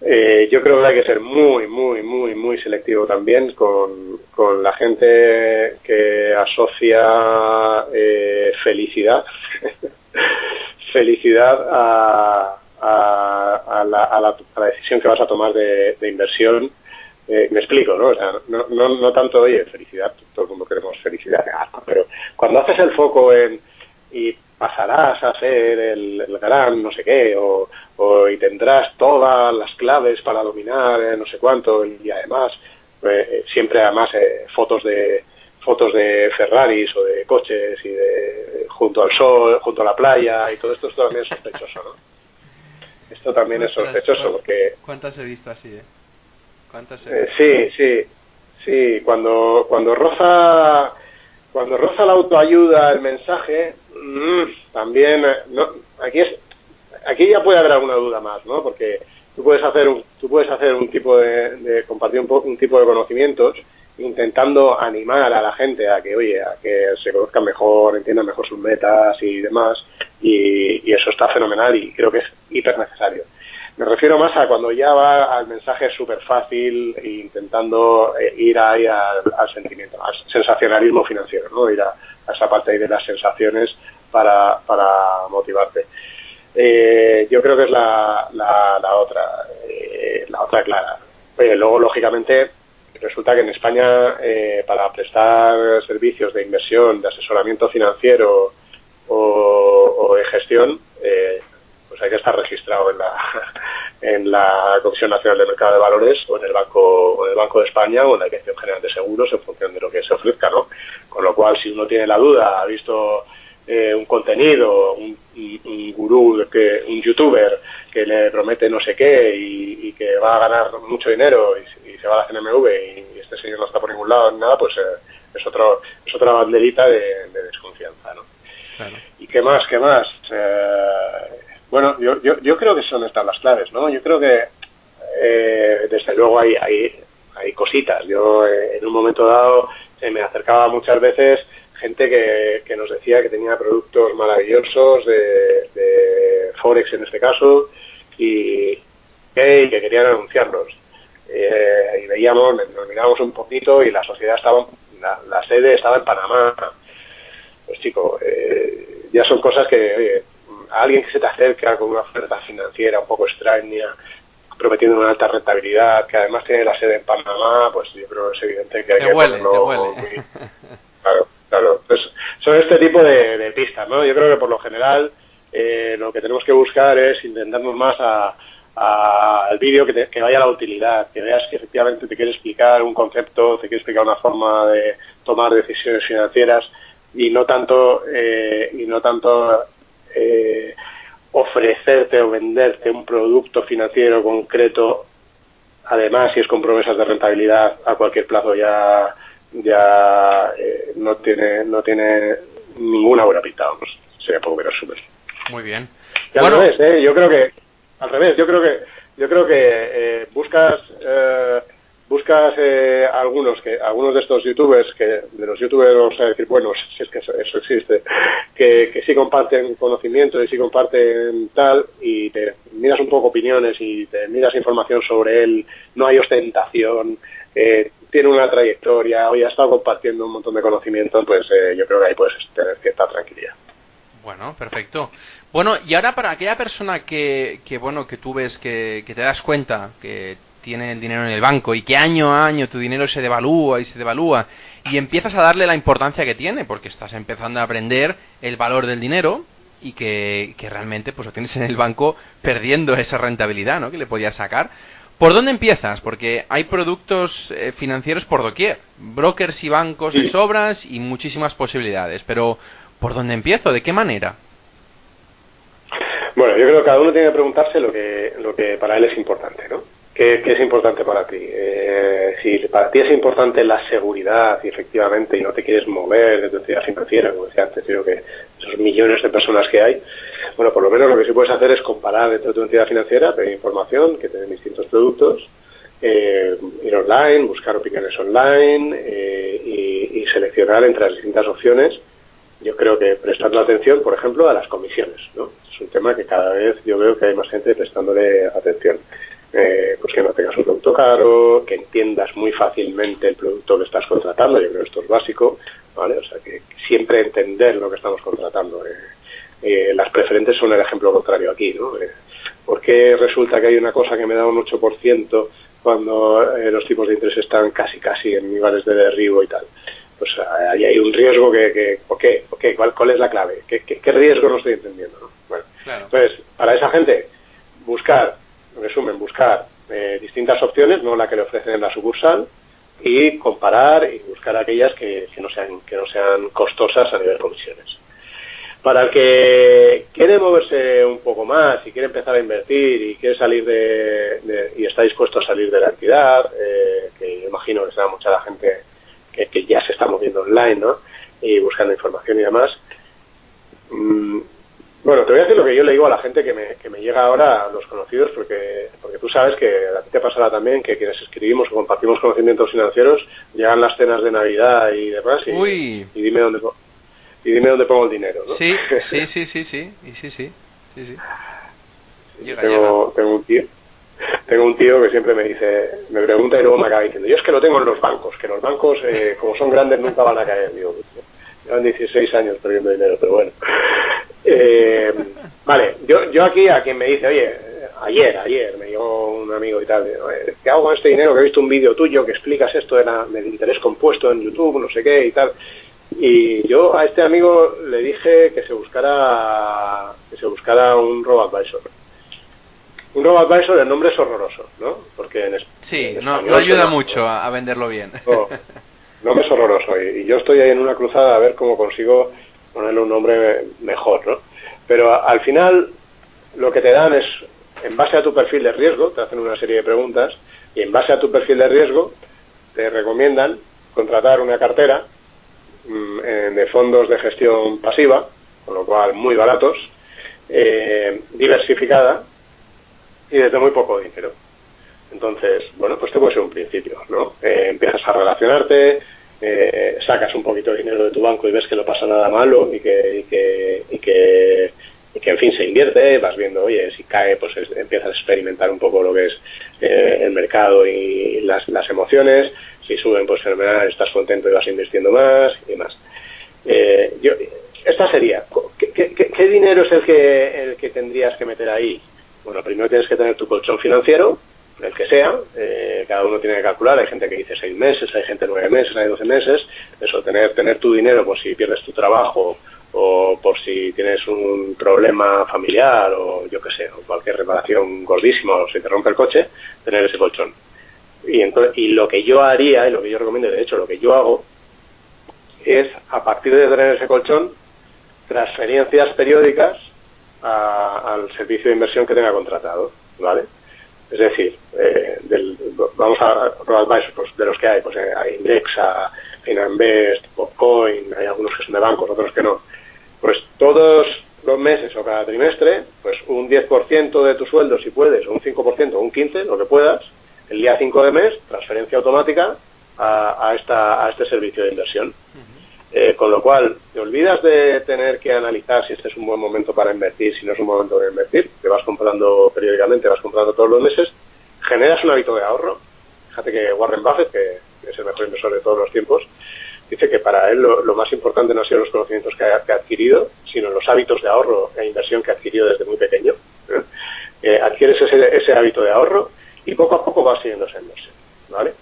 Eh, yo creo que hay que ser muy, muy, muy, muy selectivo también con, con la gente que asocia eh, felicidad, [LAUGHS] felicidad a, a, la, a, la, decisión que vas a tomar de, de inversión eh, me explico, ¿no? O sea, no, no, no tanto, oye, felicidad, todo el mundo queremos felicidad, pero cuando haces el foco en y pasarás a ser el, gran no sé qué, o, y tendrás todas las claves para dominar eh, no sé cuánto, y además, eh, siempre además fotos de fotos de Ferraris o de coches y de junto al sol, junto a la playa y todo esto, esto también es sospechoso, ¿no? Esto también es sospechoso porque... ¿Cuántas he visto así, eh? Eh, sí, sí, sí. Cuando, cuando roza, cuando roza la autoayuda, el mensaje, mm, también, eh, no, aquí es, aquí ya puede haber alguna duda más, ¿no? Porque tú puedes hacer un, tú puedes hacer un tipo de, de compartir un, un tipo de conocimientos intentando animar a la gente a que, oye, a que se conozcan mejor, entiendan mejor sus metas y demás, y, y eso está fenomenal y creo que es hiper necesario. Me refiero más a cuando ya va al mensaje súper fácil e intentando eh, ir ahí al, sentimiento, al sensacionalismo financiero, ¿no? Ir a, esa parte ahí de las sensaciones para, motivarte. Eh, yo creo que es la, la, otra, eh, la otra clara. luego, lógicamente, resulta que en España, para prestar servicios de inversión, de asesoramiento financiero o, o de gestión, pues hay que estar registrado en la, [LAUGHS] en la Comisión Nacional de Mercado de Valores o en el Banco o en el Banco de España o en la Dirección General de Seguros en función de lo que se ofrezca, ¿no? Con lo cual, si uno tiene la duda, ha visto eh, un contenido, un, un, gurú, que, un youtuber que le promete no sé qué y, que va a ganar mucho dinero y, se va a la CNMV y, este señor no está por ningún lado, nada, pues eh, es otro es otra banderita de, desconfianza, ¿no? ¿Y qué más? ¿Qué más? Eh, bueno, yo, yo, yo creo que son estas las claves, ¿no? Yo creo que, eh, desde luego, hay, hay, hay cositas. Yo, eh, en un momento dado, me acercaba muchas veces gente que, que nos decía que tenía productos maravillosos de, de Forex en este caso y, que querían anunciarlos. Eh, y veíamos, nos mirábamos un poquito y la sociedad estaba, la, la sede estaba en Panamá. Pues chico, eh, ya son cosas que, oye, a alguien que se te acerca con una oferta financiera un poco extraña, prometiendo una alta rentabilidad, que además tiene la sede en Panamá, pues yo creo que es evidente que hay que huele, Claro, claro. Pues son este tipo de, pistas, ¿no? Yo creo que por lo general eh, lo que tenemos que buscar es intentarnos más a, al vídeo que, que, vaya a la utilidad, que veas que efectivamente te quiere explicar un concepto, te quiere explicar una forma de tomar decisiones financieras y no tanto eh, y no tanto eh, ofrecerte o venderte un producto financiero concreto, además si es con promesas de rentabilidad a cualquier plazo ya ya eh, no tiene no tiene ninguna buena pinta, vamos. Sería poco menos súper. Muy bien. al revés, ¿eh? yo creo que al revés, yo creo que yo creo que eh, buscas eh, buscas eh, algunos que algunos de estos youtubers que de los youtubers vamos a decir bueno [LAUGHS] si es que eso, existe que, que, sí comparten conocimiento y sí comparten tal y te miras un poco opiniones y te miras información sobre él no hay ostentación eh, tiene una trayectoria hoy ha estado compartiendo un montón de conocimiento pues eh, yo creo que ahí puedes tener cierta tranquilidad bueno, perfecto. Bueno, y ahora para aquella persona que, bueno, que tú ves que te das cuenta que tiene el dinero en el banco y que año a año tu dinero se devalúa y se devalúa y empiezas a darle la importancia que tiene porque estás empezando a aprender el valor del dinero y que, que realmente pues lo tienes en el banco perdiendo esa rentabilidad ¿no? que le podías sacar. ¿Por dónde empiezas? Porque hay productos eh, financieros por doquier, brokers y bancos de sobras y muchísimas posibilidades, pero ¿por dónde empiezo? ¿De qué manera? Bueno, yo creo que cada uno tiene que preguntarse lo que, lo que para él es importante, ¿no? ¿Qué, es importante para ti? Eh, si para ti es importante la seguridad y efectivamente y no te quieres mover de tu entidad financiera, como decía antes, creo que esos millones de personas que hay, bueno, por lo menos lo que sí puedes hacer es comparar dentro de tu entidad financiera, pedir información, que te distintos productos, eh, ir online, buscar opiniones online eh, y, y, seleccionar entre las distintas opciones. Yo creo que prestarle atención, por ejemplo, a las comisiones, ¿no? Es un tema que cada vez yo veo que hay más gente prestándole atención eh, pues que no tengas un producto caro, que entiendas muy fácilmente el producto que estás contratando, yo creo que esto es básico, ¿vale? O sea, que siempre entender lo que estamos contratando. Eh, eh, las preferentes son el ejemplo contrario aquí, ¿no? Eh, ¿Por qué resulta que hay una cosa que me da un 8% cuando eh, los tipos de interés están casi casi en niveles de derribo y tal? Pues ahí hay un riesgo que, que ¿por qué? ¿Cuál, ¿Cuál es la clave? ¿Qué, qué, riesgo no estoy entendiendo? ¿no? Bueno, entonces, para esa gente, buscar en resumen, buscar eh, distintas opciones, no la que le ofrecen en la sucursal, y comparar y buscar aquellas que, no sean que no sean costosas a nivel de comisiones. Para el que quiere moverse un poco más y quiere empezar a invertir y quiere salir de, y está dispuesto a salir de la entidad, eh, que imagino que será mucha la gente que, que, ya se está moviendo online, ¿no? Y buscando información y demás. Mm, bueno, te voy a decir lo que yo le digo a la gente que me, que me llega ahora, a los conocidos, porque, porque tú sabes que a ti te pasará también que quienes escribimos pues, o compartimos conocimientos financieros llegan las cenas de Navidad y demás y, y dime dónde y dime dónde pongo el dinero, ¿no? Sí, [LAUGHS] sí, sí, sí, sí, y sí, sí, sí, sí. Tengo, tengo un tío tengo un tío que siempre me dice, me pregunta y luego me acaba diciendo, yo es que lo tengo en los bancos, que los bancos, eh, como son grandes, nunca van a caer. Digo, pues, llevan 16 años perdiendo dinero, pero bueno. Eh, vale, yo, yo aquí a quien me dice, oye, ayer, ayer me llegó un amigo y tal, ¿qué hago con este dinero? Que he visto un vídeo tuyo que explicas esto de la, del interés compuesto en YouTube, no sé qué y tal. Y yo a este amigo le dije que se buscara que se buscara un robo advisor. Un robo advisor, el nombre es horroroso, ¿no? Porque en, sí, no, ayuda mucho a, venderlo bien. No, [LAUGHS] nombre es horroroso y, y yo estoy ahí en una cruzada a ver cómo consigo ponerle un nombre mejor, ¿no? Pero al final lo que te dan es, en base a tu perfil de riesgo, te hacen una serie de preguntas y en base a tu perfil de riesgo te recomiendan contratar una cartera mm, de fondos de gestión pasiva, con lo cual muy baratos, eh, diversificada y desde muy poco dinero. Entonces, bueno, pues te puede ser un principio, ¿no? Eh, empiezas a relacionarte, eh, sacas un poquito de dinero de tu banco y ves que no pasa nada malo y que, y que, y que, en fin se invierte, vas viendo, oye, si cae, pues empiezas a experimentar un poco lo que es eh, el mercado y las, las emociones, si suben, pues fenomenal, estás contento y vas invirtiendo más y demás. Eh, yo, esta sería, ¿qué, qué, qué dinero es el que, el que tendrías que meter ahí? Bueno, primero tienes que tener tu colchón financiero, el que sea, eh, cada uno tiene que calcular, hay gente que dice seis meses, hay gente nueve meses, hay doce meses, eso, tener, tener tu dinero por si pierdes tu trabajo o por si tienes un problema familiar o yo qué sé, o cualquier reparación gordísima o se te rompe el coche, tener ese colchón. Y, entonces, y lo que yo haría, y lo que yo recomiendo, de hecho, lo que yo hago, es, a partir de tener ese colchón, transferencias periódicas al servicio de inversión que tenga contratado, ¿vale? Es decir, eh, del, vamos a pues, de los que hay, pues eh, hay Indexa, Finanbest, Popcoin, hay algunos que son de bancos, otros que no. Pues todos los meses o cada trimestre, pues un 10% de tu sueldo si puedes, o un 5% o un 15%, lo que puedas, el día 5 de mes, transferencia automática a, esta, a este servicio de inversión. Eh, con lo cual, te olvidas de tener que analizar si este es un buen momento para invertir, si no es un momento para invertir, te vas comprando periódicamente, vas comprando todos los meses, generas un hábito de ahorro. Fíjate que Warren Buffett, que es el mejor inversor de todos los tiempos, dice que para él lo, más importante no han sido los conocimientos que ha, adquirido, sino los hábitos de ahorro e inversión que ha adquirido desde muy pequeño. [LAUGHS] Eh, adquieres ese, ese hábito de ahorro y poco a poco vas siguiendo esa inversión. ¿vale?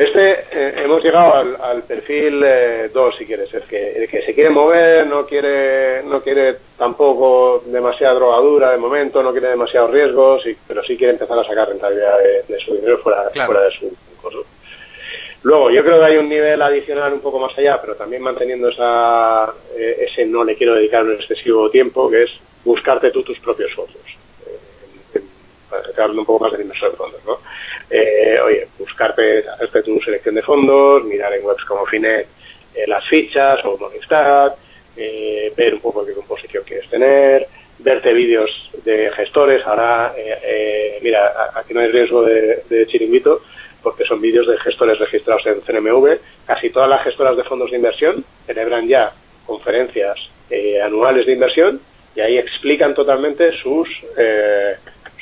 Este, eh, hemos llegado al, perfil 2, si quieres, el que, el que se quiere mover, no quiere, no quiere tampoco demasiada drogadura de momento, no quiere demasiados riesgos, pero sí quiere empezar a sacar rentabilidad de, su dinero fuera, fuera de su curso. Luego, yo creo que hay un nivel adicional un poco más allá, pero también manteniendo esa, eh, ese no le quiero dedicar un excesivo tiempo, que es buscarte tú tus propios fondos. Eh, te hablo un poco más del inversor de fondos, ¿no? Eh, oye, buscarte, hacerte tu selección de fondos, mirar en webs como Finet las fichas o Morningstar, ver un poco qué composición quieres tener, verte vídeos de gestores. Ahora, mira, aquí no hay riesgo de, de chiringuito, porque son vídeos de gestores registrados en CNMV. Casi todas las gestoras de fondos de inversión celebran ya conferencias eh, anuales de inversión y ahí explican totalmente sus eh,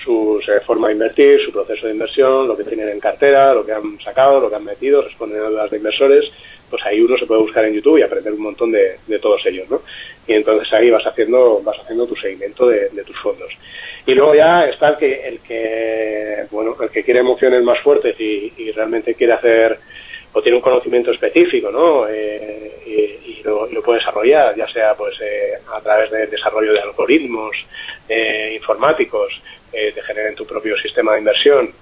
sus eh, forma de invertir, su proceso de inversión, lo que tienen en cartera, lo que han sacado, lo que han metido, responden a dudas de inversores, pues ahí uno se puede buscar en YouTube y aprender un montón de, de todos ellos, ¿no? Y entonces ahí vas haciendo vas haciendo tu seguimiento de, de tus fondos. Y luego ya está el que, el que, bueno, el que quiere emociones más fuertes y, realmente quiere hacer o tiene un conocimiento específico, ¿no? Eh, y, lo, puede desarrollar, ya sea pues eh, a través del desarrollo de algoritmos eh, informáticos, de generar tu propio sistema de inversión.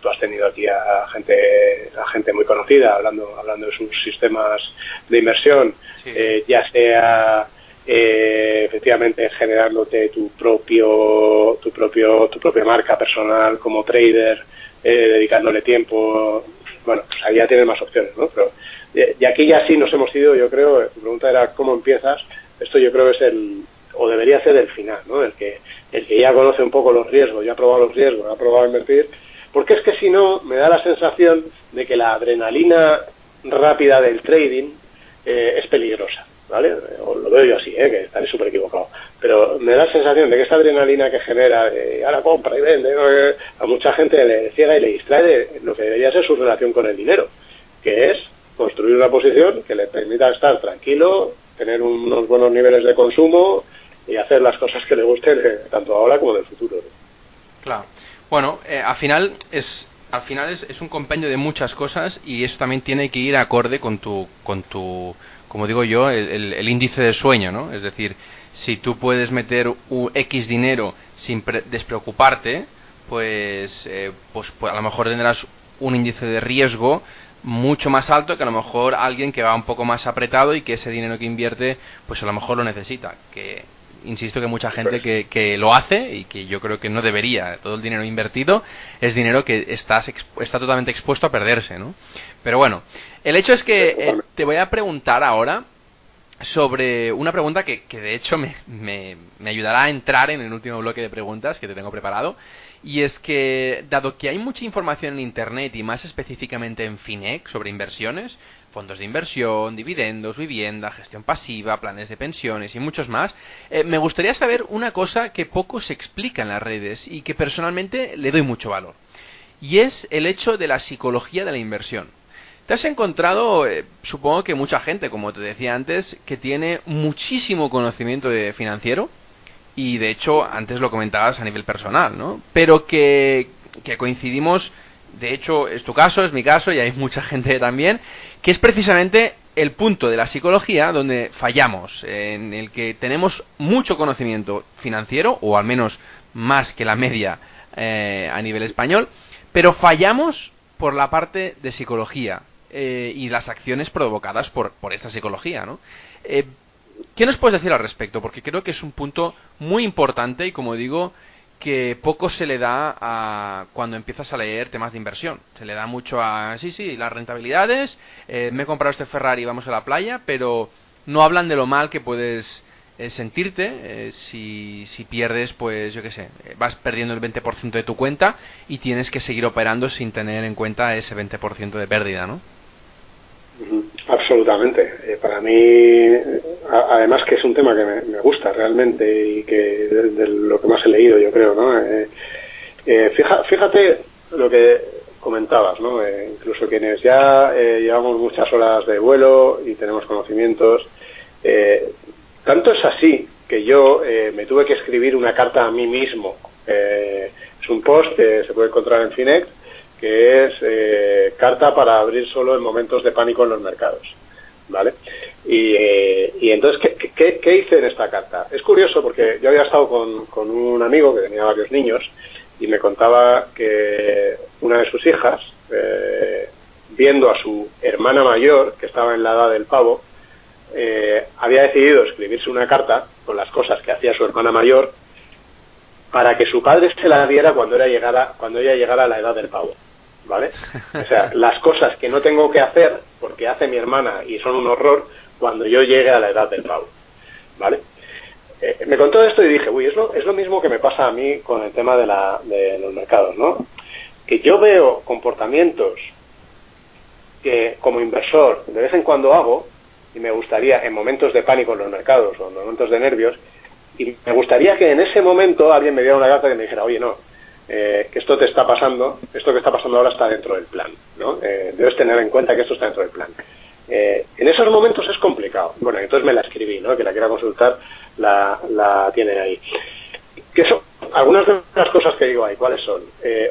tú has tenido aquí a, gente, a gente muy conocida hablando, hablando de sus sistemas de inversión, ya sea eh, efectivamente generándote tu propio tu propio tu propia marca personal como trader eh, dedicándole tiempo bueno pues ahí ya tienes más opciones no pero eh, y aquí ya sí nos hemos ido yo creo tu pregunta era cómo empiezas esto yo creo es el o debería ser el final no el que el que ya conoce un poco los riesgos ya ha probado los riesgos ha probado invertir porque es que si no me da la sensación de que la adrenalina rápida del trading es peligrosa ¿vale? O lo veo yo así, ¿eh? que estaré súper equivocado. Pero me da la sensación de que esta adrenalina que genera, de, ahora compra y vende, a mucha gente le ciega y le distrae lo que debería ser su relación con el dinero, que es construir una posición que le permita estar tranquilo, tener unos buenos niveles de consumo y hacer las cosas que le gusten eh, tanto ahora como en el futuro. Claro. Bueno, eh, al final es al final es, es, un compendio de muchas cosas y eso también tiene que ir acorde con tu con tu como digo yo, el, índice de sueño, ¿no? Es decir, si tú puedes meter un X dinero sin despreocuparte, pues, eh, pues, pues, a lo mejor tendrás un índice de riesgo mucho más alto que a lo mejor alguien que va un poco más apretado y que ese dinero que invierte, pues a lo mejor lo necesita. Que insisto que mucha gente que, que lo hace y que yo creo que no debería. Todo el dinero invertido es dinero que estás está totalmente expuesto a perderse, ¿no? Pero bueno, el hecho es que eh, te voy a preguntar ahora sobre una pregunta que, que de hecho me, me, me, ayudará a entrar en el último bloque de preguntas que te tengo preparado. Y es que, dado que hay mucha información en Internet y más específicamente en FINEC sobre inversiones, fondos de inversión, dividendos, vivienda, gestión pasiva, planes de pensiones y muchos más, eh, me gustaría saber una cosa que poco se explica en las redes y que personalmente le doy mucho valor. Y es el hecho de la psicología de la inversión. Te has encontrado, eh, supongo que mucha gente, como te decía antes, que tiene muchísimo conocimiento de financiero y de hecho antes lo comentabas a nivel personal, ¿no? Pero que, que coincidimos, de hecho es tu caso, es mi caso y hay mucha gente también, que es precisamente el punto de la psicología donde fallamos, en el que tenemos mucho conocimiento financiero, o al menos más que la media eh, a nivel español, pero fallamos por la parte de psicología. Eh, y las acciones provocadas por, por esta psicología, ¿no? Eh, ¿Qué nos puedes decir al respecto? Porque creo que es un punto muy importante y, como digo, que poco se le da a cuando empiezas a leer temas de inversión. Se le da mucho a, sí, sí, las rentabilidades, eh, me he comprado este Ferrari, vamos a la playa, pero no hablan de lo mal que puedes eh, sentirte eh, si, si pierdes, pues yo qué sé, vas perdiendo el 20% de tu cuenta y tienes que seguir operando sin tener en cuenta ese 20% de pérdida, ¿no? Absolutamente. para mí, además que es un tema que me, gusta realmente y que de, lo que más he leído, yo creo, ¿no? Eh, eh, fíjate lo que comentabas, ¿no? Eh, incluso quienes ya llevamos muchas horas de vuelo y tenemos conocimientos, tanto es así que yo me tuve que escribir una carta a mí mismo. es un post que se puede encontrar en Finex que es eh, carta para abrir solo en momentos de pánico en los mercados. ¿Vale? Y, eh, entonces, ¿qué, hice en esta carta? Es curioso porque yo había estado con, un amigo que tenía varios niños y me contaba que una de sus hijas, eh, viendo a su hermana mayor, que estaba en la edad del pavo, había decidido escribirse una carta con las cosas que hacía su hermana mayor para que su padre se la diera cuando, era llegara, cuando ella llegara a la edad del pavo. ¿Vale? O sea, las cosas que no tengo que hacer porque hace mi hermana y son un horror cuando yo llegue a la edad del pavo, ¿vale? Eh, me contó esto y dije, uy, es lo, es lo mismo que me pasa a mí con el tema de, la, de los mercados, ¿no? Que yo veo comportamientos que como inversor de vez en cuando hago y me gustaría en momentos de pánico en los mercados o en momentos de nervios y me gustaría que en ese momento alguien me diera una carta que me dijera, oye, no, eh, que esto te está pasando, esto que está pasando ahora está dentro del plan, ¿no? Eh, debes tener en cuenta que esto está dentro del plan. Eh, en esos momentos es complicado. Bueno, entonces me la escribí, ¿no? Que la quiera consultar, la, la tiene ahí. Que son algunas de las cosas que digo ahí, ¿cuáles son?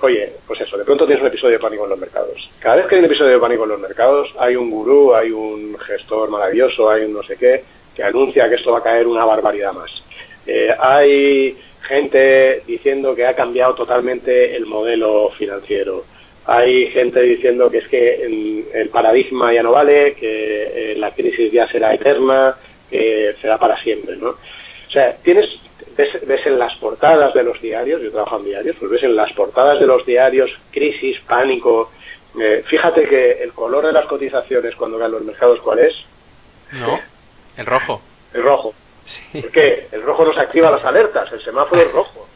oye, pues eso, de pronto tienes un episodio de pánico en los mercados. Cada vez que hay un episodio de pánico en los mercados, hay un gurú, hay un gestor maravilloso, hay un no sé qué, que anuncia que esto va a caer una barbaridad más. Hay gente diciendo que ha cambiado totalmente el modelo financiero. Hay gente diciendo que es que el, paradigma ya no vale, que eh, la crisis ya será eterna, que será para siempre, ¿no? O sea, tienes ves, en las portadas de los diarios, yo trabajo en diarios, pues ves en las portadas de los diarios crisis, pánico. Eh, fíjate que el color de las cotizaciones cuando caen los mercados, ¿cuál es? No, el rojo. El rojo. Porque el rojo nos activa las alertas, el semáforo es rojo.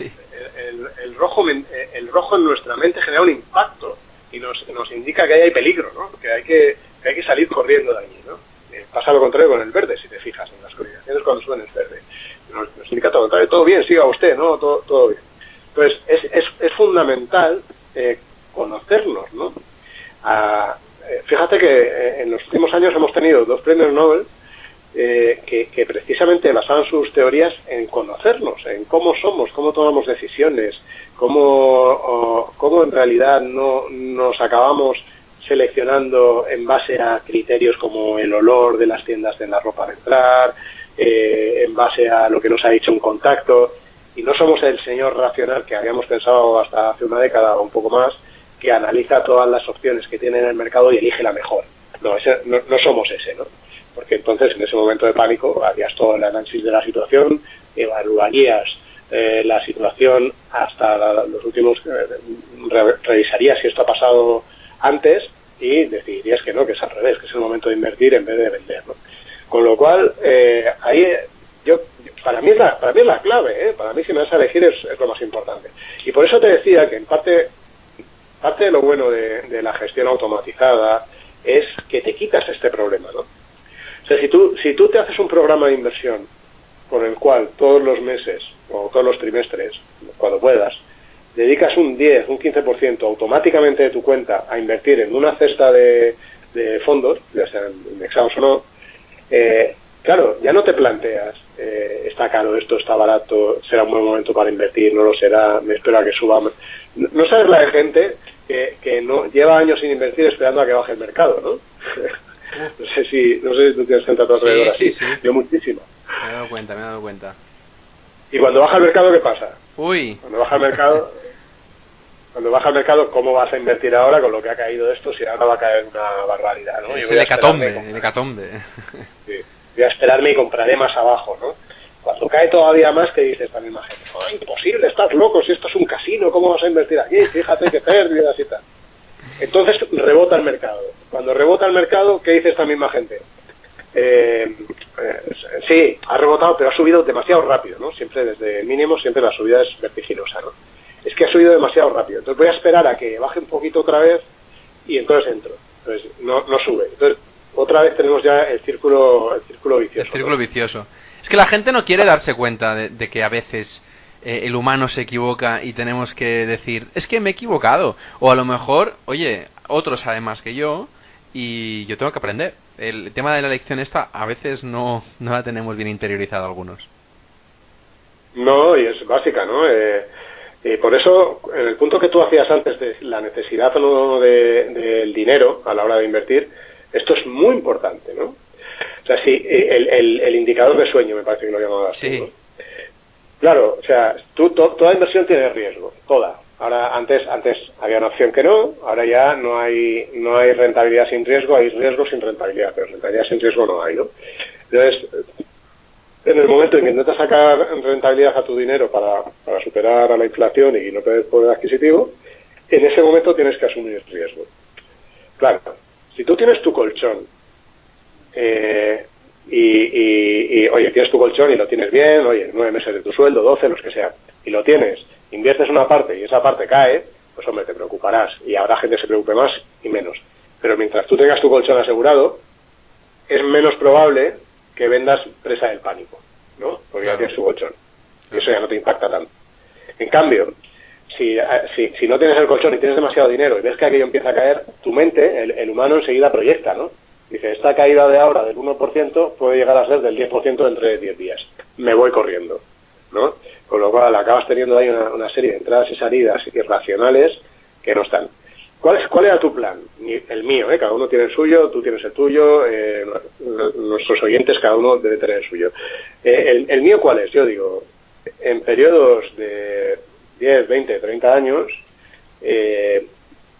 El, rojo el rojo en nuestra mente genera un impacto y nos, nos indica que hay peligro, ¿no? que, hay que, hay que salir corriendo de allí. ¿no? Eh, pasa lo contrario con el verde, si te fijas en las coordinaciones cuando suben el verde. Nos, indica todo lo contrario, todo bien, siga usted, ¿no? todo, todo bien. Entonces, es, es, es fundamental eh, conocernos. ¿no? Ah, eh, fíjate que en los últimos años hemos tenido dos premios Nobel eh, que, precisamente basaban sus teorías en conocernos, en cómo somos, cómo tomamos decisiones, cómo, cómo en realidad no nos acabamos seleccionando en base a criterios como el olor de las tiendas de la ropa de entrar, eh, en base a lo que nos ha dicho un contacto, y no somos el señor racional que habíamos pensado hasta hace una década o un poco más, que analiza todas las opciones que tiene en el mercado y elige la mejor. No, no, no somos ese, ¿no? Porque entonces en ese momento de pánico harías todo el análisis de la situación, evaluarías eh, la situación hasta los últimos, eh, revisarías si esto ha pasado antes y decidirías que no, que es al revés, que es el momento de invertir en vez de vender. Con lo cual, eh, ahí yo para mí es la, para mí es la clave, para mí si me vas a elegir es, lo más importante. Y por eso te decía que en parte, parte de lo bueno de la gestión automatizada es que te quitas este problema, ¿no? Si tú, si tú te haces un programa de inversión con el cual todos los meses o todos los trimestres, cuando puedas, dedicas un 10, un 15% automáticamente de tu cuenta a invertir en una cesta de, fondos, ya sean indexados o no, eh, claro, ya no te planteas, eh, está caro esto, está barato, será un buen momento para invertir, no lo será, me espero a que suba. No sabes la de gente que, que no lleva años sin invertir esperando a que baje el mercado, ¿no? No sé si, no sé si tú tienes gente a tu alrededor sí, Sí, Yo muchísimo. Me he dado cuenta, me he dado cuenta. Y cuando baja el mercado, ¿qué pasa? Uy. Cuando baja el mercado, cuando baja el mercado, ¿cómo vas a invertir ahora con lo que ha caído esto? Si ahora va a caer una barbaridad, ¿no? Es el hecatombe, el hecatombe. Sí. Voy a esperarme y compraré más abajo, ¿no? cuando cae todavía más, que dice esta misma gente? Oh, imposible, estás loco, si esto es un casino, ¿cómo vas a invertir aquí? Fíjate qué pérdidas y tal. Entonces rebota el mercado. Cuando rebota el mercado, ¿qué dice esta misma gente? Eh, eh, sí, ha rebotado, pero ha subido demasiado rápido, ¿no? Siempre desde el mínimo, siempre la subida es vertiginosa, ¿no? Es que ha subido demasiado rápido. Entonces voy a esperar a que baje un poquito otra vez y entonces entro. Entonces no, no sube. Entonces otra vez tenemos ya el círculo, el círculo vicioso. El círculo vicioso. Es que la gente no quiere darse cuenta de, que a veces eh, el humano se equivoca y tenemos que decir, es que me he equivocado. O a lo mejor, oye, otro sabe más que yo y yo tengo que aprender. El tema de la lección esta a veces no, no la tenemos bien interiorizada algunos. No, y es básica, ¿no? Eh, y por eso, en el punto que tú hacías antes de la necesidad o no del dinero a la hora de invertir, esto es muy importante, ¿no? O sea, sí, el, el, indicador de sueño me parece que lo llamaba así. Claro, o sea, tú, toda inversión tiene riesgo, toda. Ahora, antes, antes había una opción que no, ahora ya no hay, no hay rentabilidad sin riesgo, hay riesgo sin rentabilidad, pero rentabilidad sin riesgo no hay, ¿no? Entonces, en el momento en que intentas sacar rentabilidad a tu dinero para, para superar a la inflación y no perder poder adquisitivo, en ese momento tienes que asumir riesgo. Claro, si tú tienes tu colchón eh, y, oye, tienes tu colchón y lo tienes bien, oye, nueve meses de tu sueldo, doce, los que sea, y lo tienes, inviertes una parte y esa parte cae, pues hombre, te preocuparás y habrá gente que se preocupe más y menos. Pero mientras tú tengas tu colchón asegurado, es menos probable que vendas presa del pánico, ¿no? Porque ya tienes tu colchón. Y eso ya no te impacta tanto. En cambio, si, eh, si, si, no tienes el colchón y tienes demasiado dinero y ves que aquello empieza a caer, tu mente, el, el humano enseguida proyecta, ¿no? Dice, esta caída de ahora del 1% puede llegar a ser del 10% dentro de 10 días. Me voy corriendo, ¿no? Con lo cual acabas teniendo ahí una, serie de entradas y salidas irracionales que no están. ¿Cuál, es, ¿Cuál era tu plan? El mío, ¿eh? Cada uno tiene el suyo, tú tienes el tuyo, eh, nuestros oyentes, cada uno debe tener el suyo. Eh, el, el mío, ¿cuál es? Yo digo, en periodos de 10, 20, 30 años, eh,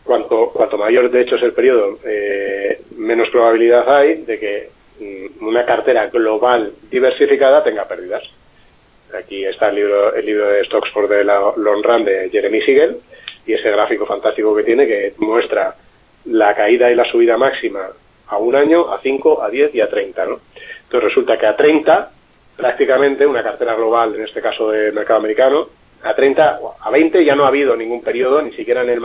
cuanto, cuanto mayor de hecho es el periodo, eh, menos probabilidad hay de que mm, una cartera global diversificada tenga pérdidas. Aquí está el libro, el libro de Stocks for the Long Run de Jeremy Siegel y ese gráfico fantástico que tiene que muestra la caída y la subida máxima a un año, a 5, a 10 y a 30. ¿no? Entonces resulta que a 30 prácticamente una cartera global, en este caso del mercado americano, a 30, a 20 ya no ha habido ningún periodo, ni siquiera en el,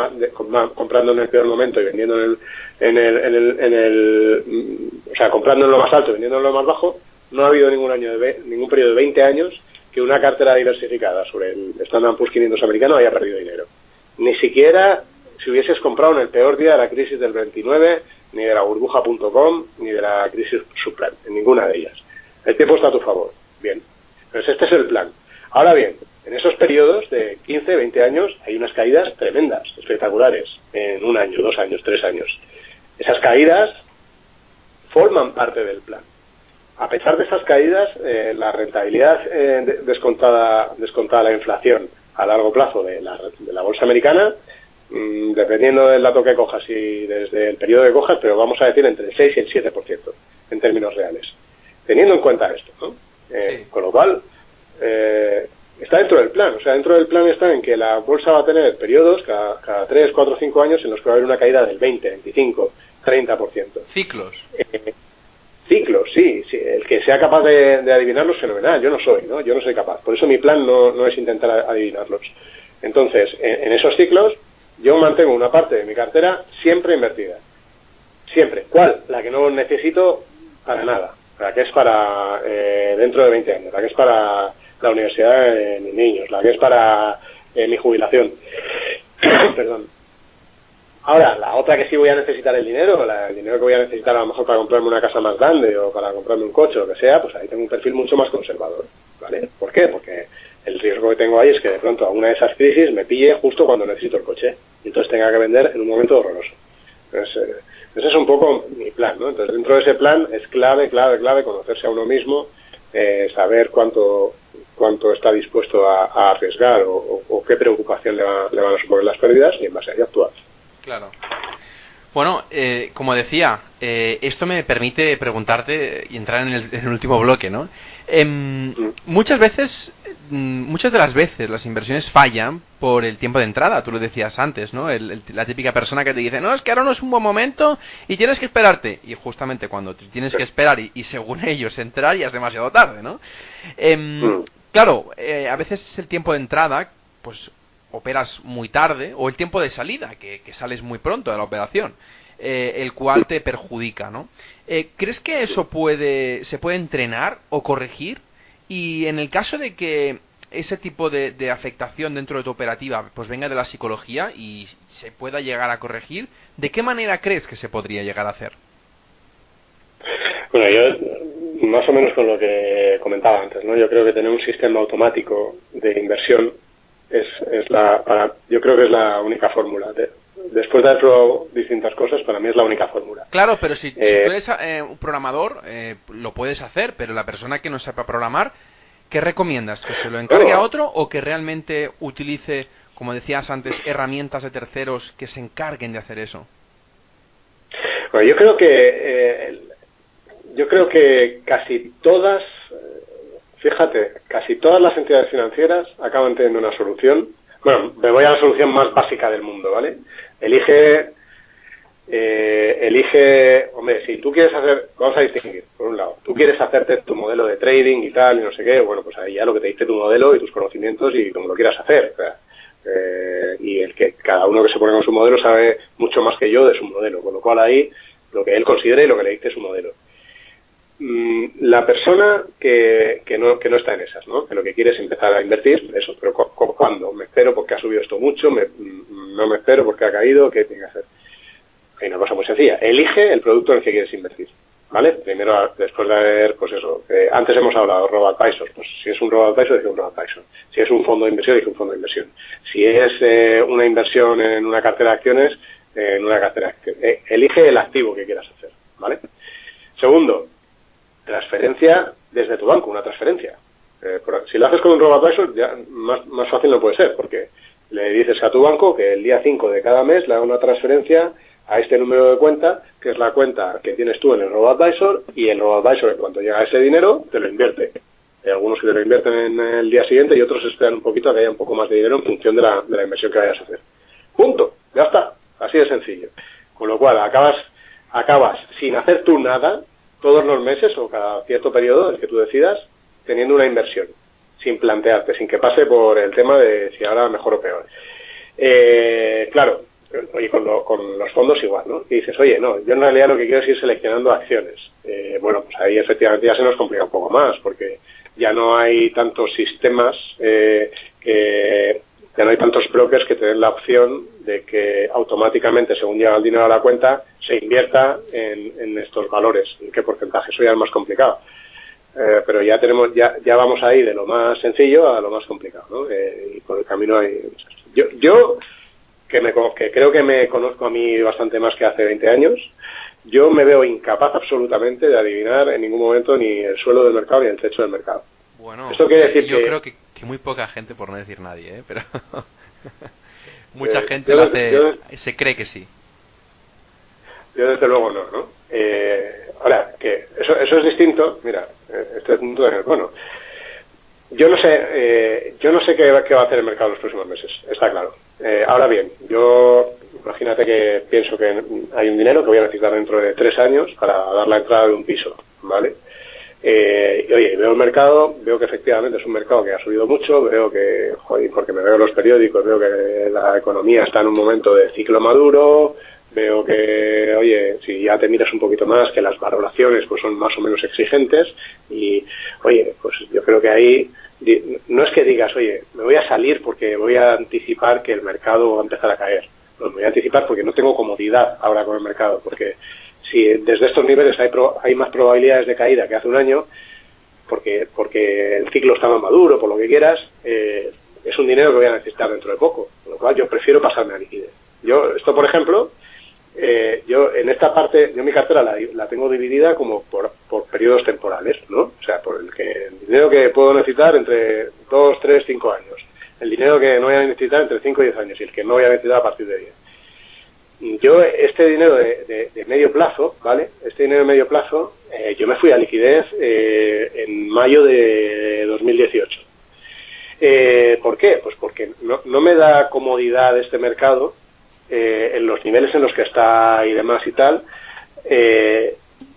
comprando en el peor momento y vendiendo en el, en el, en el, en el, mm, o sea, comprando en lo más alto y vendiendo en lo más bajo, no ha habido ningún año de, ningún periodo de 20 años que una cartera diversificada sobre el Standard Poor's 500 americano haya perdido dinero. Ni siquiera si hubieses comprado en el peor día de la crisis del 29, ni de la burbuja.com, ni de la crisis subprime, en ninguna de ellas. El tiempo está a tu favor. Bien. Pues este es el plan. Ahora bien, en esos periodos de 15, 20 años hay unas caídas tremendas, espectaculares, en un año, dos años, tres años. Esas caídas forman parte del plan. A pesar de esas caídas, eh, la rentabilidad eh, descontada, descontada la inflación a largo plazo de la, de la bolsa americana, mm, dependiendo del dato que cojas y desde el periodo que cojas, pero vamos a decir entre el 6 y el 7% en términos reales. Teniendo en cuenta esto, ¿no? Eh, con lo cual, eh, está dentro del plan. O sea, dentro del plan está en que la bolsa va a tener periodos cada, cada 3, 4, 5 años en los que va a haber una caída del 20, 25, 30%. Ciclos. Eh, ciclos, sí, sí. El que sea capaz de, de, adivinarlos, fenomenal. Yo no soy, ¿no? Yo no soy capaz. Por eso mi plan no, no es intentar adivinarlos. Entonces, en, esos ciclos, yo mantengo una parte de mi cartera siempre invertida. Siempre. ¿Cuál? La que no necesito para nada. La que es para eh, dentro de 20 años. La que es para la universidad de mis niños, la que es para eh, mi jubilación. [COUGHS] Perdón. Ahora, la otra que sí voy a necesitar el dinero, el dinero que voy a necesitar a lo mejor para comprarme una casa más grande o para comprarme un coche o lo que sea, pues ahí tengo un perfil mucho más conservador. ¿Vale? ¿Por qué? Porque el riesgo que tengo ahí es que de pronto a una de esas crisis me pille justo cuando necesito el coche y entonces tenga que vender en un momento horroroso. Entonces, eh, ese es un poco mi plan, ¿no? Entonces, dentro de ese plan es clave, clave, clave conocerse a uno mismo, eh, saber cuánto cuánto está dispuesto a, arriesgar o, qué preocupación le, van a suponer las pérdidas y en base a ello actuar. Claro. Bueno, eh, como decía, eh, esto me permite preguntarte y entrar en el, último bloque, ¿no? Em, muchas veces, mm, muchas de las veces las inversiones fallan por el tiempo de entrada, tú lo decías antes, ¿no? la típica persona que te dice, no, es que ahora no es un buen momento y tienes que esperarte. Y justamente cuando tienes que esperar y, según [LAUGHS] ellos entrar ya es demasiado tarde, ¿no? Em. Claro, eh, a veces el tiempo de entrada, pues operas muy tarde, o el tiempo de salida, que, sales muy pronto de la operación, eh, el cual te perjudica, ¿no? Eh, ¿Crees que eso puede, se puede entrenar o corregir? Y en el caso de que ese tipo de, de, afectación dentro de tu operativa pues venga de la psicología y se pueda llegar a corregir, ¿de qué manera crees que se podría llegar a hacer? Bueno, yo más o menos con lo que comentaba antes, ¿no? Yo creo que tener un sistema automático de inversión es, es la, para, yo creo que es la única fórmula. Después de haber probado distintas cosas, para mí es la única fórmula. Claro, pero si, eh, tú eres eh, un programador, eh, lo puedes hacer, pero la persona que no sepa programar, ¿qué recomiendas? ¿Que se lo encargue a otro o que realmente utilice, como decías antes, herramientas de terceros que se encarguen de hacer eso? Bueno, yo creo que yo creo que casi todas Fíjate, casi todas las entidades financieras acaban teniendo una solución. Bueno, me voy a la solución más básica del mundo, ¿vale? Elige, eh, elige, hombre, si tú quieres hacer, vamos a distinguir, por un lado, tú quieres hacerte tu modelo de trading y tal, y no sé qué, bueno, pues ahí ya lo que te dice tu modelo y tus conocimientos y como lo quieras hacer. eh, y el que cada uno que se pone con su modelo sabe mucho más que yo de su modelo, con lo cual ahí lo que él considere y lo que le dice su modelo. Mm, la persona que, que, no, que no está en esas, ¿no? que lo que quiere es empezar a invertir, eso, pero ¿cuándo? ¿Me espero porque ha subido esto mucho? Me, mm, ¿No me espero porque ha caído? ¿Qué tiene que hacer? Hay una cosa muy sencilla, elige el producto en el que quieres invertir. ¿Vale? Primero, después de haber, pues eso, antes hemos hablado de robo-advisor, pues si es un robo-advisor, dice un robo-advisor. Si es un fondo de inversión, dice un fondo de inversión. Si es eh, una inversión en una cartera de acciones, en una cartera de acciones. Eh, elige el activo que quieras hacer, ¿vale? Segundo, transferencia desde tu banco, una transferencia. Eh, si lo haces con un robo ya más, más fácil no puede ser, porque le dices a tu banco que el día 5 de cada mes le haga una transferencia a este número de cuenta, que es la cuenta que tienes tú en el RoboAdvisor, y el RoboAdvisor, cuando llega ese dinero, te lo invierte. Hay algunos que te lo invierten en el día siguiente y otros esperan un poquito a que haya un poco más de dinero en función de la, de la inversión que vayas a hacer. Punto. Ya está. Así de sencillo. Con lo cual, acabas, acabas sin hacer tú nada, todos los meses o cada cierto periodo, el que tú decidas, teniendo una inversión, sin plantearte, sin que pase por el tema de si ahora mejor o peor. Eh, claro, y con, los fondos igual, ¿no? Y dices, oye, no, yo en realidad lo que quiero es ir seleccionando acciones. Eh, bueno, pues ahí efectivamente ya se nos complica un poco más, porque ya no hay tantos sistemas eh, que ya no hay tantos brokers que te den la opción de que automáticamente, según llega el dinero a la cuenta, se invierta en, estos valores. ¿En qué porcentaje? Eso ya es más complicado. Eh, pero ya tenemos, ya, ya vamos ahí de lo más sencillo a lo más complicado, ¿no? Eh, y por el camino hay... Yo, yo que, me, que creo que me conozco a mí bastante más que hace 20 años, yo me veo incapaz absolutamente de adivinar en ningún momento ni el suelo del mercado ni el techo del mercado. Bueno, Esto quiere decir yo creo que que muy poca gente, por no decir nadie, ¿eh? pero [LAUGHS] mucha eh, gente se cree que sí. Yo desde luego no, ¿no? Eh, ahora, que eso, eso es distinto, mira, este punto es bueno. Yo no sé, yo no sé qué, qué, va a hacer el mercado en los próximos meses, está claro. ahora bien, yo imagínate que pienso que hay un dinero que voy a necesitar dentro de tres años para dar la entrada de un piso, ¿vale? Eh, oye, veo el mercado, veo que efectivamente es un mercado que ha subido mucho, veo que, joder, porque me veo los periódicos, veo que la economía está en un momento de ciclo maduro, veo que, oye, si ya te miras un poquito más, que las valoraciones pues son más o menos exigentes y, oye, pues yo creo que ahí no es que digas, oye, me voy a salir porque voy a anticipar que el mercado va a empezar a caer. Pues me voy a anticipar porque no tengo comodidad ahora con el mercado, porque si desde estos niveles hay, hay más probabilidades de caída que hace un año, porque, porque el ciclo está más maduro, por lo que quieras, eh, es un dinero que voy a necesitar dentro de poco, con lo cual yo prefiero pasarme a liquidez. Yo, esto por ejemplo, eh, yo en esta parte, yo mi cartera la, la tengo dividida como por, por, periodos temporales, ¿no? O sea, por el, que, el dinero que puedo necesitar entre 2, 3, 5 años, el dinero que no voy a necesitar entre 5 y 10 años y el que no voy a necesitar a partir de 10. Yo este dinero de, medio plazo, ¿vale? Este dinero de medio plazo, eh, yo me fui a liquidez eh, en mayo de 2018. Eh, ¿Por qué? Pues porque no, no, me da comodidad este mercado en los niveles en los que está y demás y tal.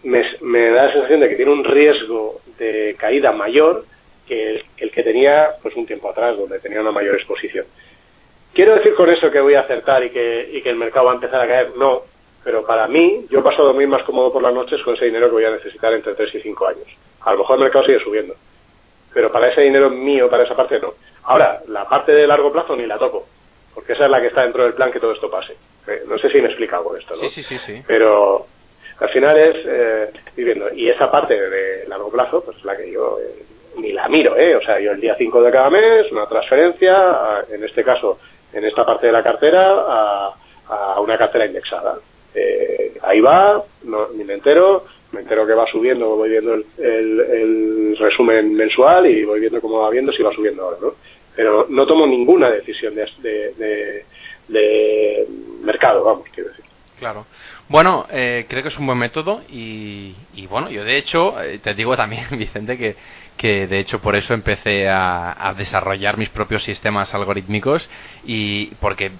Me, me, da la sensación de que tiene un riesgo de caída mayor que el, el que tenía pues un tiempo atrás, donde tenía una mayor exposición. ¿Quiero decir con eso que voy a acertar y que, y que el mercado va a empezar a caer? No, pero para mí, yo paso a dormir más cómodo por las noches con ese dinero que voy a necesitar entre 3 y 5 años. A lo mejor el mercado sigue subiendo, pero para ese dinero mío, para esa parte, no. Ahora, la parte de largo plazo ni la toco, porque esa es la que está dentro del plan que todo esto pase. Eh, no sé si me he explicado con esto, ¿no? Sí, sí, sí. sí. Pero al final es eh, viviendo. Y esa parte de largo plazo, pues es la que yo eh, ni la miro, ¿eh? O sea, yo el día 5 de cada mes, una transferencia, en este caso en esta parte de la cartera a, una cartera indexada. Eh, ahí va, no, ni me entero, me entero que va subiendo, voy viendo el, resumen mensual y voy viendo cómo va viendo si va subiendo ahora, ¿no? Pero no tomo ninguna decisión de, de, mercado, vamos, quiero decir. Claro. Bueno, eh, creo que es un buen método y, y bueno, yo de hecho eh, te digo también, [LAUGHS] Vicente, que, que de hecho por eso empecé a, desarrollar mis propios sistemas algorítmicos y porque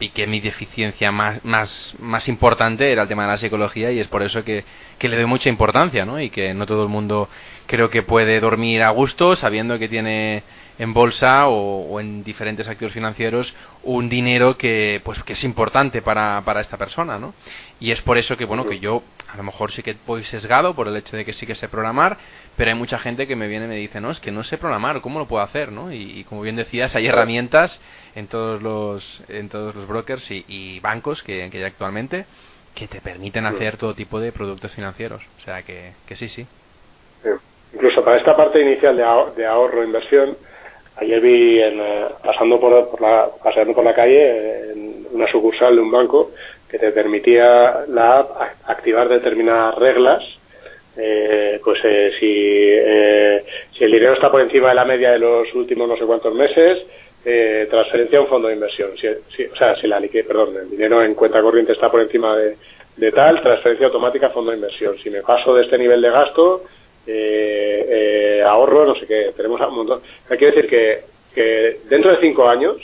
vi que mi deficiencia más, más, más importante era el tema de la psicología y es por eso que, que le doy mucha importancia ¿no? y que no todo el mundo creo que puede dormir a gusto sabiendo que tiene en bolsa o, en diferentes activos financieros un dinero que pues que es importante para, para esta persona ¿no? y es por eso que bueno que yo a lo mejor sí que voy sesgado por el hecho de que sí que sé programar pero hay mucha gente que me viene y me dice no es que no sé programar cómo lo puedo hacer ¿no? y, como bien decías hay herramientas en todos los en todos los brokers y, bancos que, que hay actualmente que te permiten hacer todo tipo de productos financieros. O sea que, que sí sí. Incluso para esta parte inicial de, de ahorro e inversión Ayer vi, en, eh, pasando por, la, paseando por la calle, en una sucursal de un banco que te permitía la app activar determinadas reglas. Eh, pues eh, si, si el dinero está por encima de la media de los últimos no sé cuántos meses, transferencia a un fondo de inversión. Si, o sea, si la perdón, el dinero en cuenta corriente está por encima de, de tal, transferencia automática a fondo de inversión. Si me paso de este nivel de gasto, eh, eh, ahorro, no sé qué, tenemos un montón. quiere decir que, que dentro de cinco años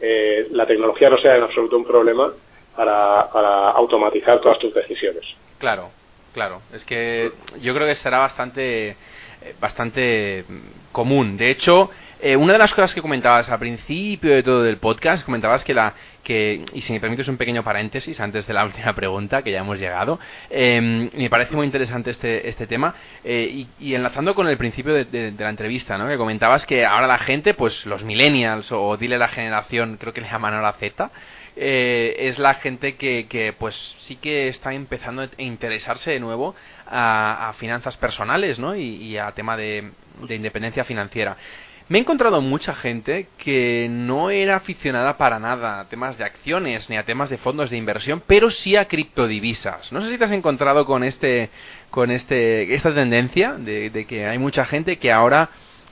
eh, la tecnología no sea en absoluto un problema para, para automatizar todas tus decisiones. Claro, claro. Es que yo creo que será bastante bastante común. De hecho, eh, una de las cosas que comentabas al principio de todo el podcast, comentabas que la que, y si me permites un pequeño paréntesis antes de la [LAUGHS] última pregunta, que ya hemos llegado, em, me parece muy interesante este, este tema, eh, y, enlazando con el principio de, la entrevista, ¿no? que comentabas que ahora la gente, pues los millennials, o, dile la generación, creo que le llaman ahora Z, eh, es la gente que, que, pues sí que está empezando a interesarse de nuevo a, finanzas personales ¿no? y, a tema de independencia financiera. Me he encontrado mucha gente que no era aficionada para nada a temas de acciones ni a temas de fondos de inversión, pero sí a criptodivisas. No sé si te has encontrado con este, con este, esta tendencia de, que hay mucha gente que ahora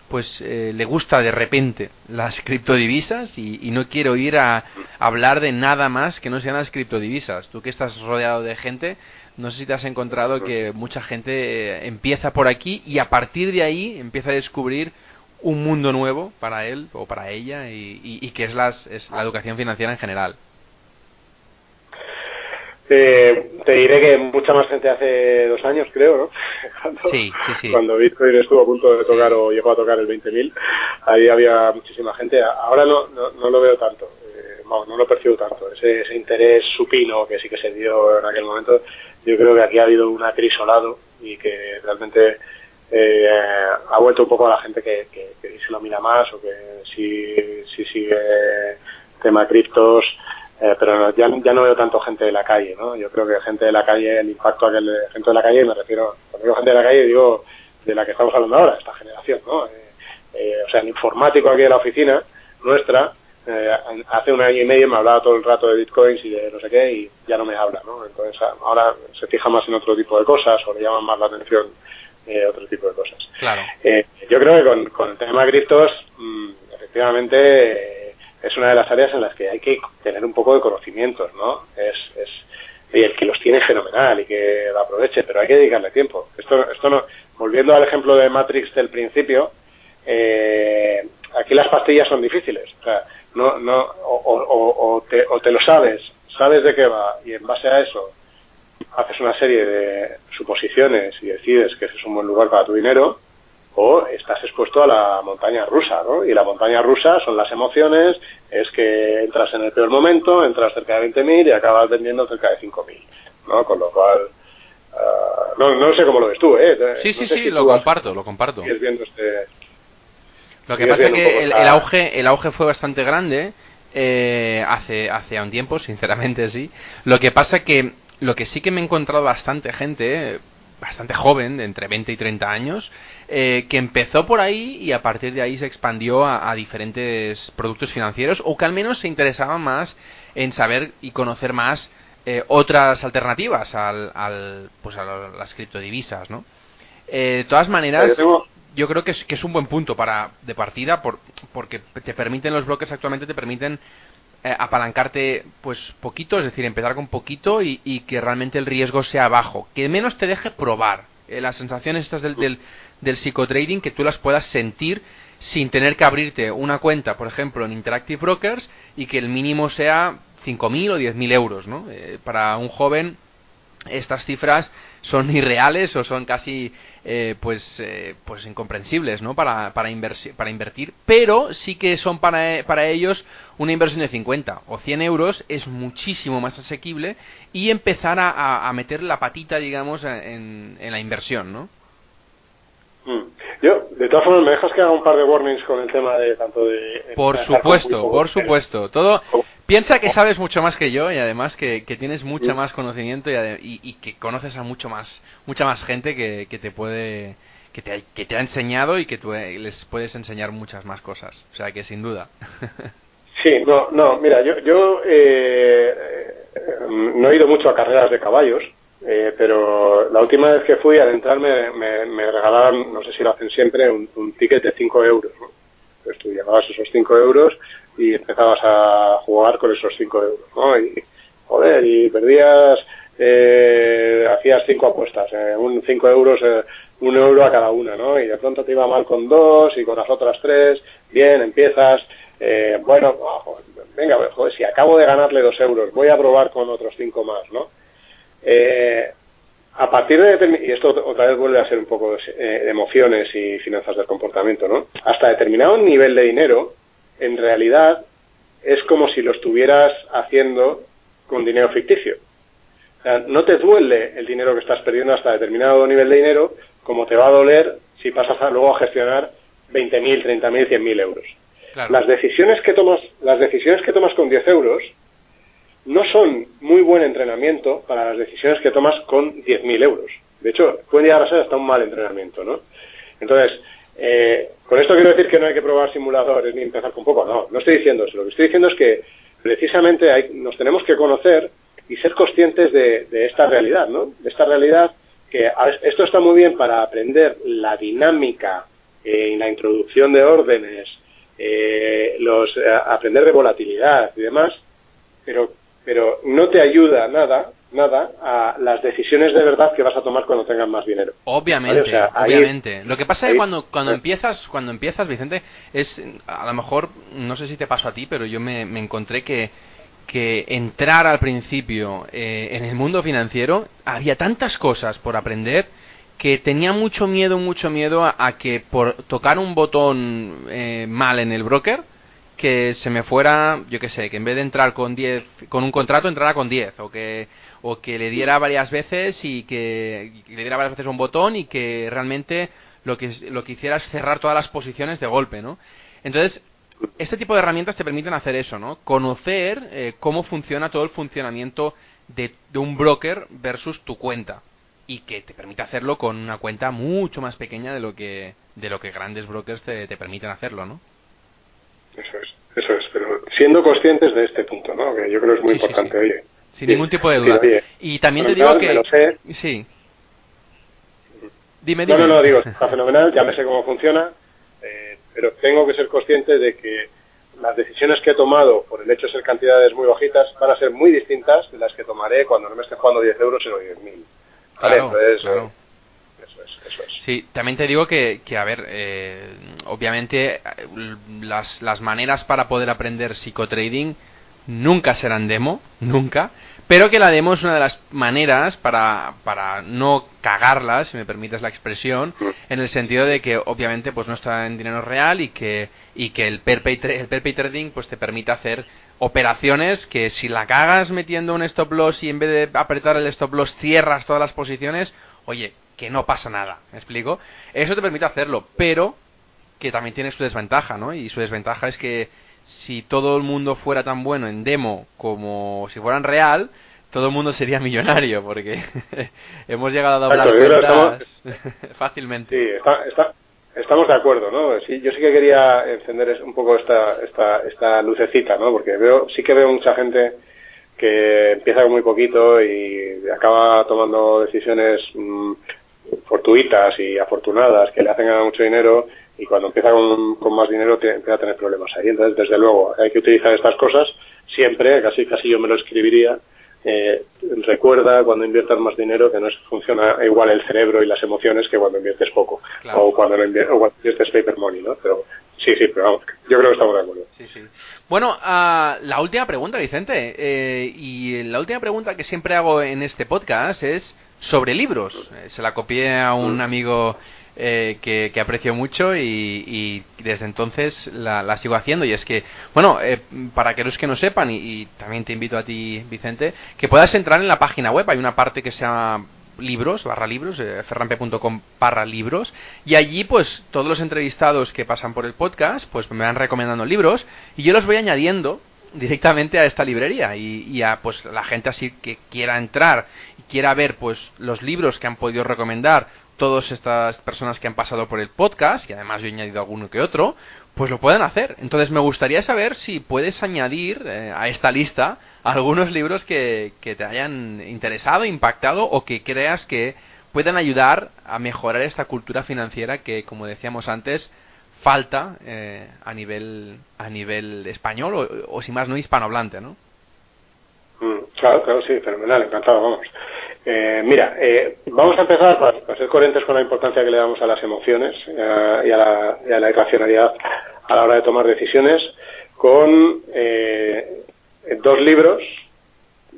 pues eh, le gusta de repente las criptodivisas y, no quiero ir a, hablar de nada más que no sean las criptodivisas. Tú que estás rodeado de gente, no sé si te has encontrado que mucha gente eh, empieza por aquí y a partir de ahí empieza a descubrir un mundo nuevo para él o para ella y, y, que es, las, es la educación financiera en general. Eh, te diré que mucha más gente hace dos años, creo, ¿no? [LAUGHS] Cuando, sí, sí, sí. cuando Bitcoin estuvo a punto de tocar o llegó a tocar el 20.000, ahí había muchísima gente. Ahora no, no, lo veo tanto, eh, no, lo percibo tanto. Ese, ese interés supino que sí que se dio en aquel momento, yo creo que aquí ha habido un acrisolado y que realmente eh, ha vuelto un poco a la gente que, que, se lo mira más o que si, si sigue tema criptos, eh, pero ya, ya no veo tanto gente de la calle, ¿no? Yo creo que gente de la calle, el impacto aquel de gente de la calle, me refiero, cuando digo gente de la calle, digo de la que estamos hablando ahora, esta generación, ¿no? Eh, eh o sea, el informático aquí de la oficina, nuestra, eh, hace un año y medio me hablaba todo el rato de bitcoins y de no sé qué y ya no me habla, ¿no? Entonces ahora se fija más en otro tipo de cosas o le llaman más la atención eh, otro tipo de cosas. Claro. Eh, yo creo que con, el tema de criptos, mm, efectivamente, eh, es una de las áreas en las que hay que tener un poco de conocimientos, ¿no? Es, es y el que los tiene fenomenal y que lo aproveche, pero hay que dedicarle tiempo. Esto, esto no, volviendo al ejemplo de Matrix del principio, eh, aquí las pastillas son difíciles. O sea, no, no, o, te, o te lo sabes, sabes de qué va y en base a eso haces una serie de suposiciones y decides que ese es un buen lugar para tu dinero, o estás expuesto a la montaña rusa, ¿no? Y la montaña rusa son las emociones, es que entras en el peor momento, entras cerca de 20.000 y acabas vendiendo cerca de 5.000, ¿no? Con lo cual, ah, no, no sé cómo lo ves tú, ¿eh? Sí, sí, sí, lo comparto, lo comparto. Viendo este, lo que pasa es que el, el, auge, el auge fue bastante grande eh, hace, hace un tiempo, [LAUGHS] sinceramente sí. Lo que pasa que lo que sí que me he encontrado bastante gente, bastante joven, de entre 20 y 30 años, eh, que empezó por ahí y a partir de ahí se expandió a, diferentes productos financieros o que al menos se interesaba más en saber y conocer más eh, otras alternativas al, al, pues a las criptodivisas, ¿no? Eh, de todas maneras, yo creo que es, que es un buen punto para de partida por, porque te permiten los bloques actualmente te permiten eh, apalancarte pues poquito, es decir, empezar con poquito y, que realmente el riesgo sea bajo, que menos te deje probar eh, las sensaciones estas del, del, del psicotrading que tú las puedas sentir sin tener que abrirte una cuenta, por ejemplo, en Interactive Brokers y que el mínimo sea 5.000 o 10.000 euros, ¿no? Eh, para un joven estas cifras son irreales o son casi eh, pues eh, pues incomprensibles no para para, para invertir pero sí que son para, para ellos una inversión de 50 o 100 euros es muchísimo más asequible y empezar a, a meter la patita digamos en, en la inversión no mm. Yo, de todas formas, me dejas que haga un par de warnings con el tema de tanto de... Por supuesto, por supuesto. Todo, Piensa que sabes mucho más que yo y además que, tienes mucho más conocimiento y, y, que conoces a mucho más, mucha más gente que, que te puede, que te, que te ha enseñado y que tú eh, les puedes enseñar muchas más cosas. O sea que sin duda. [LAUGHS] Sí, no, no, mira, yo, yo eh, no he ido mucho a carreras de caballos, eh, pero la última vez que fui al entrar me, me, regalaron, no sé si lo hacen siempre, un, ticket de 5 euros. ¿no? Pues tú llevabas esos 5 euros y empezabas a jugar con esos 5 euros, ¿no? Y, joder, y perdías, eh, hacías 5 apuestas, eh, un 5 euros, eh, un euro a cada una, ¿no? Y de pronto te iba mal con dos y con las otras tres, bien, empiezas, eh, bueno, venga, joder, si acabo de ganarle 2 euros, voy a probar con otros 5 más, ¿no? Eh, a partir de y esto otra vez vuelve a ser un poco de, de emociones y finanzas del comportamiento, ¿no? Hasta determinado nivel de dinero, en realidad es como si lo estuvieras haciendo con dinero ficticio. O sea, no te duele el dinero que estás perdiendo hasta determinado nivel de dinero, como te va a doler si pasas luego a gestionar 20.000, 30.000, 100.000 euros. Las decisiones que tomas, las decisiones que tomas con 10 euros no son muy buen entrenamiento para las decisiones que tomas con 10.000 euros. De hecho, pueden llegar a ser hasta un mal entrenamiento, ¿no? Entonces, eh, con esto quiero decir que no hay que probar simuladores ni empezar con poco, no, no estoy diciendo eso. Lo que estoy diciendo es que precisamente hay, nos tenemos que conocer y ser conscientes de, esta realidad, ¿no? De esta realidad que esto está muy bien para aprender la dinámica eh, y la introducción de órdenes, eh, los, aprender de volatilidad y demás, pero, pero no te ayuda nada nada a las decisiones de verdad que vas a tomar cuando tengas más dinero. Obviamente, obviamente. lo que pasa es que cuando, cuando empiezas, cuando empiezas, Vicente, es a lo mejor, no sé si te pasó a ti, pero yo me, encontré que, que entrar al principio eh, en el mundo financiero había tantas cosas por aprender que tenía mucho miedo, mucho miedo a, que por tocar un botón eh, mal en el broker, que se me fuera, yo qué sé, que en vez de entrar con 10, con un contrato entrara con 10, o que o que le diera varias veces y que, le diera varias veces un botón y que realmente lo que, lo que hiciera es cerrar todas las posiciones de golpe, ¿no? Entonces, este tipo de herramientas te permiten hacer eso, ¿no? Conocer eh, cómo funciona todo el funcionamiento de, un broker versus tu cuenta y que te permite hacerlo con una cuenta mucho más pequeña de lo que de lo que grandes brokers te, permiten hacerlo, ¿no? Eso es, eso es, pero siendo conscientes de este punto, ¿no? Que yo creo que es muy importante, oye, sin ningún tipo de duda. y también te digo que... Sí. Dime, dime. No, no, no, digo, está fenomenal, ya me sé cómo funciona, eh, pero tengo que ser consciente de que las decisiones que he tomado por el hecho de ser cantidades muy bajitas van a ser muy distintas de las que tomaré cuando no me esté jugando 10 euros sino 10.000. ¿Vale? Claro, Entonces, claro. eso es, eso es. Sí, también te digo que, que a ver, eh, obviamente eh, las, las maneras para poder aprender psicotrading nunca serán demo, nunca, pero que la demo es una de las maneras para, para no cagarla, si me permites la expresión, en el sentido de que obviamente pues no está en dinero real y que, y que el pay, tra- el pay trading pues te permite hacer operaciones que si la cagas metiendo un stop loss y en vez de apretar el stop loss cierras todas las posiciones, oye, que no pasa nada, ¿me explico? Eso te permite hacerlo, pero que también tiene su desventaja, ¿no? Y su desventaja es que si todo el mundo fuera tan bueno en demo como si fuera en real, todo el mundo sería millonario, porque [LAUGHS] hemos llegado a doblar cuentas [LAUGHS] fácilmente. Sí, está, está- estamos de acuerdo, ¿no? Sí, yo sí que quería encender un poco esta, esta, esta lucecita, ¿no? Porque veo, sí que veo mucha gente que empieza con muy poquito y acaba tomando decisiones mm, fortuitas y afortunadas que le hacen ganar mucho dinero y cuando empieza con, más dinero empieza a tener problemas ahí. Entonces, desde luego, hay que utilizar estas cosas siempre, casi casi yo me lo escribiría, eh, recuerda cuando inviertas más dinero que no es- funciona igual el cerebro y las emociones que cuando inviertes poco Claro. o, cuando no invier- o cuando inviertes paper money, ¿no? Pero sí, sí, pero vamos, yo creo que estamos de acuerdo. Sí, sí. Bueno, ah, la última pregunta, Vicente. eh, y la última pregunta que siempre hago en este podcast es sobre libros. Eh, se la copié a un amigo eh, que, que aprecio mucho y, desde entonces la, la sigo haciendo. Y es que, bueno, eh, para aquellos que no sepan, y, y también te invito a ti, Vicente, que puedas entrar en la página web. Hay una parte que se llama libros, barra libros, eh, ferrampe.com barra libros, y allí pues todos los entrevistados que pasan por el podcast pues me van recomendando libros y yo los voy añadiendo directamente a esta librería y, y a pues la gente así que quiera entrar y quiera ver pues los libros que han podido recomendar todas estas personas que han pasado por el podcast y además yo he añadido alguno que otro pues lo pueden hacer entonces me gustaría saber si puedes añadir eh, a esta lista algunos libros que, que te hayan interesado impactado o que creas que puedan ayudar a mejorar esta cultura financiera que como decíamos antes falta eh, a nivel a nivel español o, o si más no hispanohablante no Mm, Claro, claro, sí, fenomenal, encantado, vamos. Eh, mira, eh, vamos a empezar para, ser coherentes con la importancia que le damos a las emociones eh, y, a la, y a la irracionalidad a la hora de tomar decisiones con eh, dos libros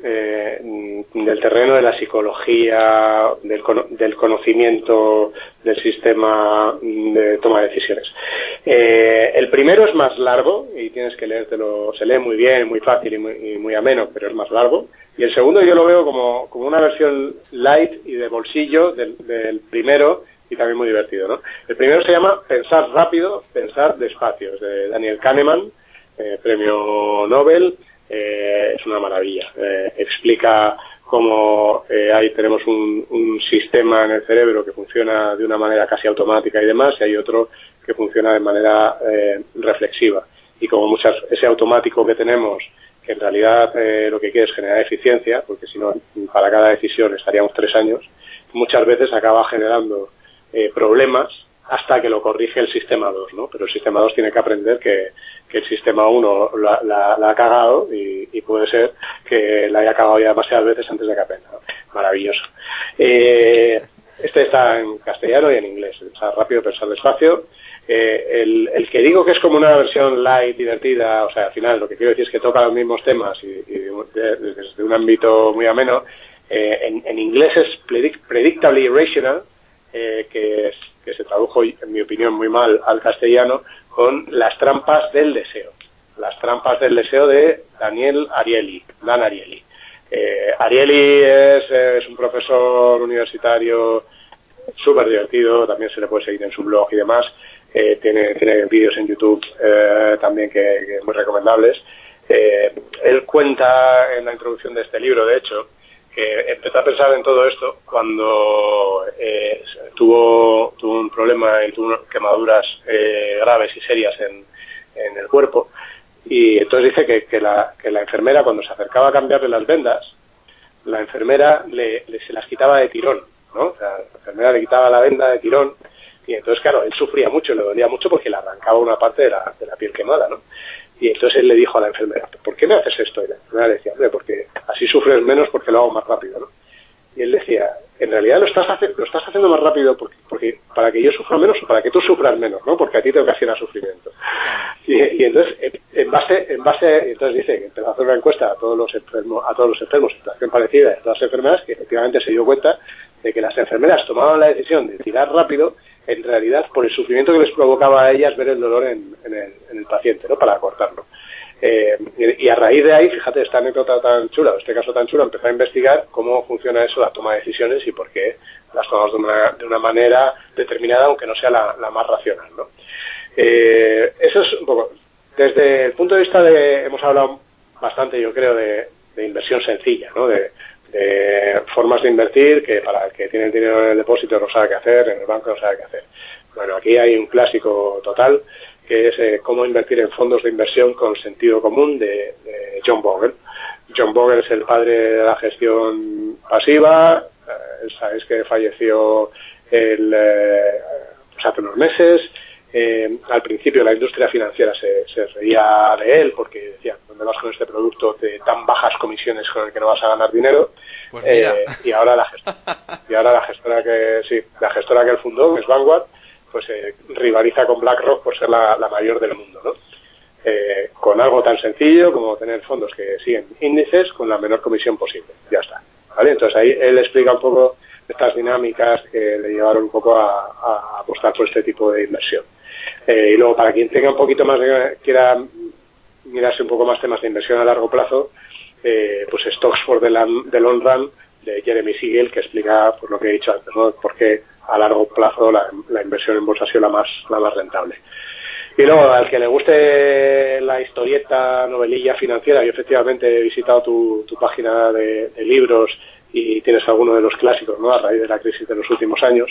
eh, del terreno de la psicología, del, del conocimiento del sistema de toma de decisiones. Eh, el primero es más largo y tienes que leértelo, se lee muy bien, muy fácil y muy, y muy ameno, pero es más largo. Y el segundo yo lo veo como, como una versión light y de bolsillo del, primero y también muy divertido. ¿no? El primero se llama Pensar rápido, pensar despacio, es de Daniel Kahneman, eh, premio Nobel. Eh, es una maravilla. Eh, explica cómo eh, ahí tenemos un, un sistema en el cerebro que funciona de una manera casi automática y demás, y hay otro que funciona de manera eh, reflexiva. Y como muchas, ese automático que tenemos, que en realidad eh, lo que quiere es generar eficiencia, porque si no, para cada decisión estaríamos tres años, muchas veces acaba generando eh, problemas hasta que lo corrige el sistema 2, ¿no? Pero el sistema 2 tiene que aprender que, que el sistema 1 la, ha cagado y, y puede ser que la haya cagado ya demasiadas veces antes de que aprenda. Maravilloso. Eh, este está en castellano y en inglés. Pensar rápido, pensar despacio. Eh, el, el que digo que es como una versión light, divertida, o sea, al final lo que quiero decir es que toca los mismos temas y, y de- de- desde un ámbito muy ameno. Eh, en, en inglés es predict- predictably irrational, eh, que, es- que se tradujo, en mi opinión, muy mal al castellano, con las trampas del deseo. Las trampas del deseo de Daniel Ariely, Dan Ariely. Eh, Ariely es, un profesor universitario súper divertido, también se le puede seguir en su blog y demás. Eh, tiene, tiene vídeos en YouTube eh, también que, que muy recomendables. Eh, él cuenta en la introducción de este libro, de hecho, que empezó a pensar en todo esto cuando eh, tuvo, tuvo un problema y tuvo quemaduras eh, graves y serias en, el cuerpo. Y entonces dice que, que, la, que la enfermera, cuando se acercaba a cambiarle las vendas, la enfermera le, le- se las quitaba de tirón, ¿no? O sea, la enfermera le quitaba la venda de tirón y entonces, claro, él sufría mucho, le dolía mucho porque le arrancaba una parte de la, de la piel quemada, ¿no? Y entonces él le dijo a la enfermera, ¿por qué me haces esto? Y la enfermera le decía, hombre, porque así sufres menos porque lo hago más rápido, ¿no? Y él decía, en realidad lo estás, lo estás haciendo más rápido porque, para que yo sufra menos o para que tú sufras menos, ¿no? Porque a ti te ocasiona sufrimiento. Y, entonces, en base, en base, entonces dice que empezó a hacer una encuesta a todos los enfermos, a todos los enfermos, situación parecida todas las enfermeras, que efectivamente se dio cuenta de que las enfermeras tomaban la decisión de tirar rápido, en realidad por el sufrimiento que les provocaba a ellas ver el dolor en, el, en el paciente, ¿no? Para cortarlo. Eh, y a raíz de ahí, fíjate, esta anécdota tan chula, este caso tan chulo, empecé a investigar cómo funciona eso, la toma de decisiones y por qué las tomamos de una, de una manera determinada, aunque no sea la, más racional. ¿no? Eh, eso es un poco. Desde el punto de vista de. Hemos hablado bastante, yo creo, de, inversión sencilla, ¿no? De, de formas de invertir que para el que tiene el dinero en el depósito no sabe qué hacer, en el banco no sabe qué hacer. Bueno, aquí hay un clásico total que es eh, cómo invertir en fondos de inversión con sentido común de, John Bogle. John Bogle es el padre de la gestión pasiva, eh, sabéis que falleció el, pues hace unos meses. Al principio la industria financiera se, se, reía de él porque decía, ¿dónde vas con este producto de tan bajas comisiones con el que no vas a ganar dinero? Pues y ahora la gestora, y ahora la gestora que sí, la gestora que él fundó, que es Vanguard, pues eh, rivaliza con BlackRock por ser la, mayor del mundo, ¿no? Eh, con algo tan sencillo como tener fondos que siguen índices con la menor comisión posible. Ya está. ¿vale? Entonces ahí él explica un poco estas dinámicas que le llevaron un poco a, apostar por este tipo de inversión. Eh, y luego, para quien tenga un poquito más, de, quiera mirarse un poco más temas de inversión a largo plazo, pues Stocks for the, Long Run de Jeremy Siegel, que explica por lo que he dicho antes, ¿no? por qué a largo plazo la, inversión en bolsa ha sido la más, la más rentable. Y luego, al que le guste la historieta, novelilla financiera, y efectivamente he visitado tu, página de, libros y tienes alguno de los clásicos, ¿no? A raíz de la crisis de los últimos años.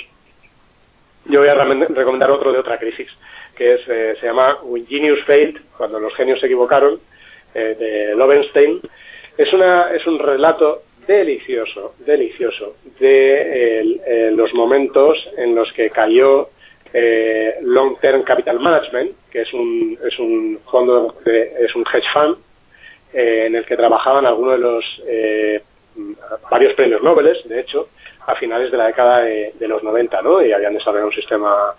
Yo voy a recomendar otro de otra crisis, que es, eh, se llama When Genius Failed, cuando los genios se equivocaron, eh, de Lovenstein. Es, una, es un relato delicioso, delicioso, de eh, los momentos en los que cayó Long Term Capital Management, que es un, es un fondo, es un hedge fund, en el que trabajaban algunos de los varios premios Nobel, de hecho, a finales de la década de, los 90, ¿no? Y habían desarrollado un sistema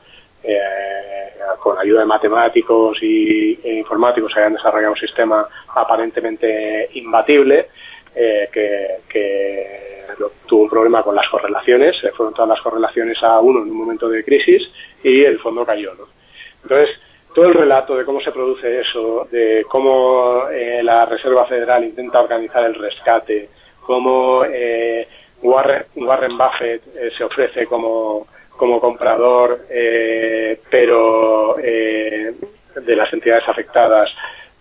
con ayuda de matemáticos y, e informáticos, habían desarrollado un sistema aparentemente imbatible eh, que, tuvo un problema con las correlaciones, se fueron todas las correlaciones a uno en un momento de crisis y el fondo cayó. ¿no? Entonces, todo el relato de cómo se produce eso, de cómo eh, la Reserva Federal intenta organizar el rescate, cómo eh, Warren, Warren, Buffett se ofrece como, como comprador, pero de las entidades afectadas,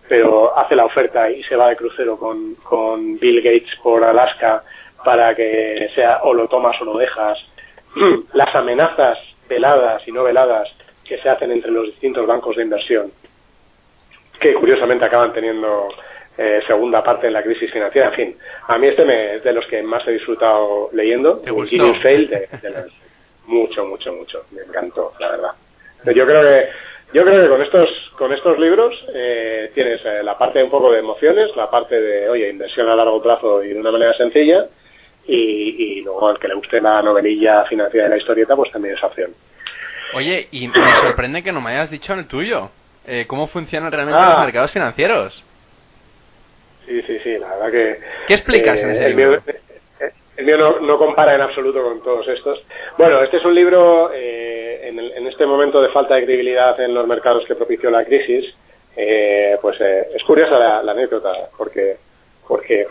pero hace la oferta y se va de crucero con, con Bill Gates por Alaska para que sea o lo tomas o lo dejas. [CLEARS THROAT] Las amenazas veladas y no veladas que se hacen entre los distintos bancos de inversión, que curiosamente acaban teniendo eh, segunda parte en la crisis financiera. En fin, a mí este me, es de los que más he disfrutado leyendo. ¿Te gustó? Fail, de, mucho, mucho, mucho. Me encantó, la verdad. Yo creo que yo creo que con estos, con estos libros eh, tienes eh, la parte un poco de emociones, la parte de, oye, inversión a largo plazo y de una manera sencilla, y, luego al que le guste la novelilla financiera de la historieta, pues también es opción. Oye, y me sorprende que no me hayas dicho en el tuyo. Eh, ¿Cómo funcionan realmente los ah. mercados financieros? Sí, sí, sí, la verdad que... ¿Qué explicas en ese libro? el mío no, compara en absoluto con todos estos. Bueno, este es un libro eh, en, este momento de falta de credibilidad en los mercados que propició la crisis. Eh, pues eh, es curiosa la, anécdota, porque, porque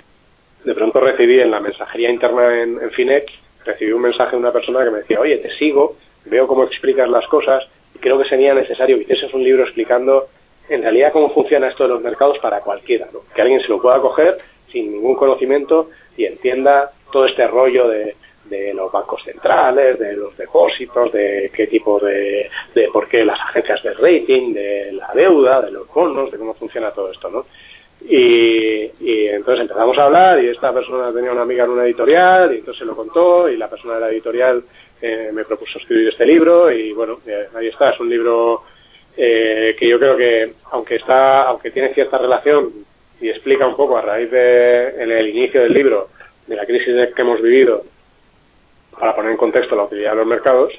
[CLEARS THROAT] de pronto recibí en la mensajería interna en, en, Finec, recibí un mensaje de una persona que me decía, oye, te sigo, veo cómo explicas las cosas y creo que sería necesario que hicieses un libro explicando en realidad cómo funciona esto de los mercados para cualquiera, ¿no? que alguien se lo pueda coger sin ningún conocimiento y entienda todo este rollo de, de los bancos centrales, de los depósitos, de qué tipo de, de por qué las agencias de rating, de la deuda, de los bonos, de cómo funciona todo esto, ¿no? Y, y, entonces empezamos a hablar y esta persona tenía una amiga en una editorial y entonces se lo contó y la persona de la editorial eh, me propuso escribir este libro y bueno, eh, ahí está, es un libro eh, que yo creo que aunque está, aunque tiene cierta relación y explica un poco a raíz de, el inicio del libro de la crisis que hemos vivido para poner en contexto la utilidad de los mercados,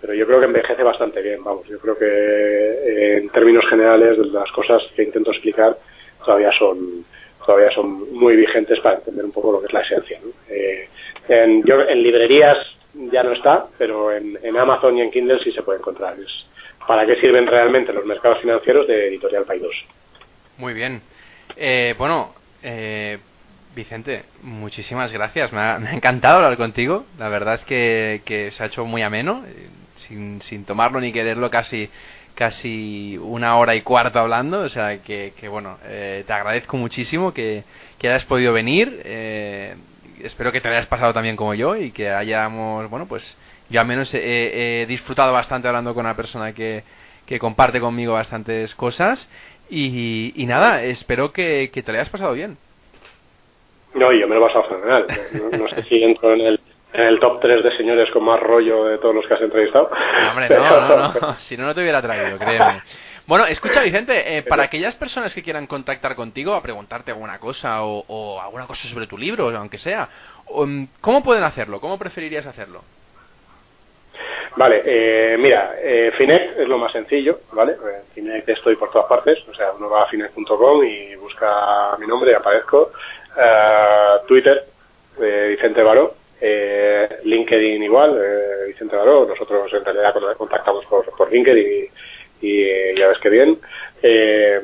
pero yo creo que envejece bastante bien, vamos, yo creo que eh, en términos generales las cosas que intento explicar todavía son todavía son muy vigentes para entender un poco lo que es la esencia. Eh, en, yo, en librerías ya no está, pero en, en, Amazon y en Kindle sí se puede encontrar. Es para qué sirven realmente los mercados financieros de Editorial Paidós. Muy bien. Eh, bueno, eh, Vicente, muchísimas gracias. Me ha, me ha, encantado hablar contigo. La verdad es que, se ha hecho muy ameno, eh, sin, sin tomarlo ni quererlo casi casi una hora y cuarto hablando, o sea que, que bueno, eh, te agradezco muchísimo que, que hayas podido venir, eh, espero que te hayas pasado también como yo y que hayamos, bueno, pues yo al menos he, he disfrutado bastante hablando con una persona que, que comparte conmigo bastantes cosas y, y nada, espero que, que te lo hayas pasado bien. No, yo me lo he pasado fenomenal. No, no sé si entro en el en el top 3 de señores con más rollo de todos los que has entrevistado. No, hombre, no, no, no. [LAUGHS] Si no, no te hubiera traído, créeme. Bueno, escucha, Vicente, eh, para aquellas personas que quieran contactar contigo a preguntarte alguna cosa o, o alguna cosa sobre tu libro, aunque sea, um, ¿cómo pueden hacerlo? ¿Cómo preferirías hacerlo? Vale, eh, mira, eh, Finet es lo más sencillo, ¿vale? En Finet estoy por todas partes, o sea, uno va a finet.com y busca mi nombre y aparezco. Uh, Twitter, eh, Vicente Baró, eh, LinkedIn igual, eh, Vicente Baró, nosotros en realidad contactamos por, por LinkedIn y, y, ya ves que bien. Eh,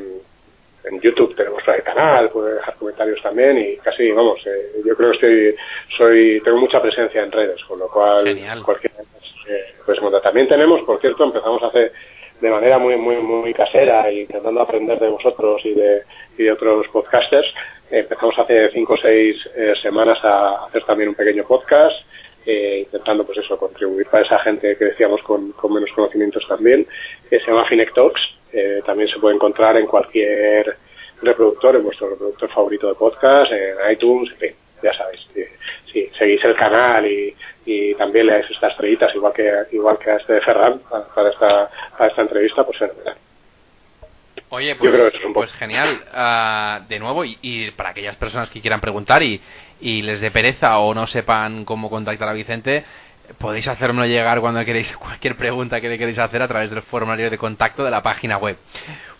en YouTube tenemos el canal, puede dejar comentarios también y casi, vamos, eh, yo creo que estoy, soy, tengo mucha presencia en redes, con lo cual Genial. cualquier eh, pues bueno, también tenemos, por cierto, empezamos hace de manera muy muy muy casera y intentando aprender de vosotros y de, y de otros podcasters empezamos hace cinco o seis eh, semanas a hacer también un pequeño podcast eh, intentando pues eso contribuir para esa gente que decíamos con, con menos conocimientos también que se llama Finec Talks eh, también se puede encontrar en cualquier reproductor en vuestro reproductor favorito de podcast en iTunes en fin ya sabéis si, seguís el canal y, y también le dais estas estrellitas igual que igual que a este de Ferran para, esta para esta entrevista pues fenomenal Oye, pues, pues genial. Uh, de nuevo, y, y, para aquellas personas que quieran preguntar y, y, les dé pereza o no sepan cómo contactar a Vicente, podéis hacérmelo llegar cuando queréis [LAUGHS] cualquier pregunta que le queréis hacer a través del formulario de contacto de la página web.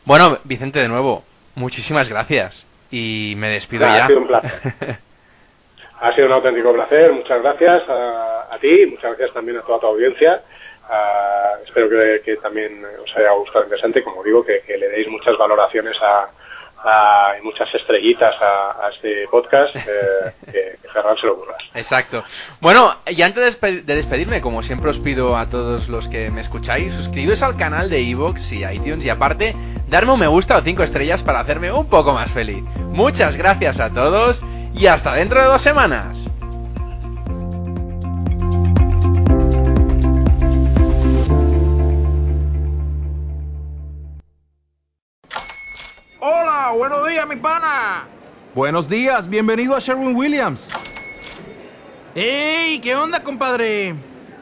Bueno, Vicente, de nuevo, muchísimas gracias. Y me despido ya. Ha sido un placer. [LAUGHS] ha sido un auténtico placer. Muchas gracias a, a ti, muchas gracias también a toda tu audiencia. Uh, espero que, que, también os haya gustado interesante, como digo, que, que le deis muchas valoraciones a, a, y muchas estrellitas a, a este podcast, eh, [LAUGHS] que, que Ferran se lo ocurras. Exacto. Bueno, y antes de, de, despedirme, como siempre os pido a todos los que me escucháis, suscribiros al canal de Evox y iTunes y aparte, darme un me gusta o cinco estrellas para hacerme un poco más feliz. Muchas gracias a todos y hasta dentro de dos semanas. Hola, buenos días, mi pana. Buenos días, bienvenido a Sherwin Williams. ¡Ey! ¿Qué onda, compadre?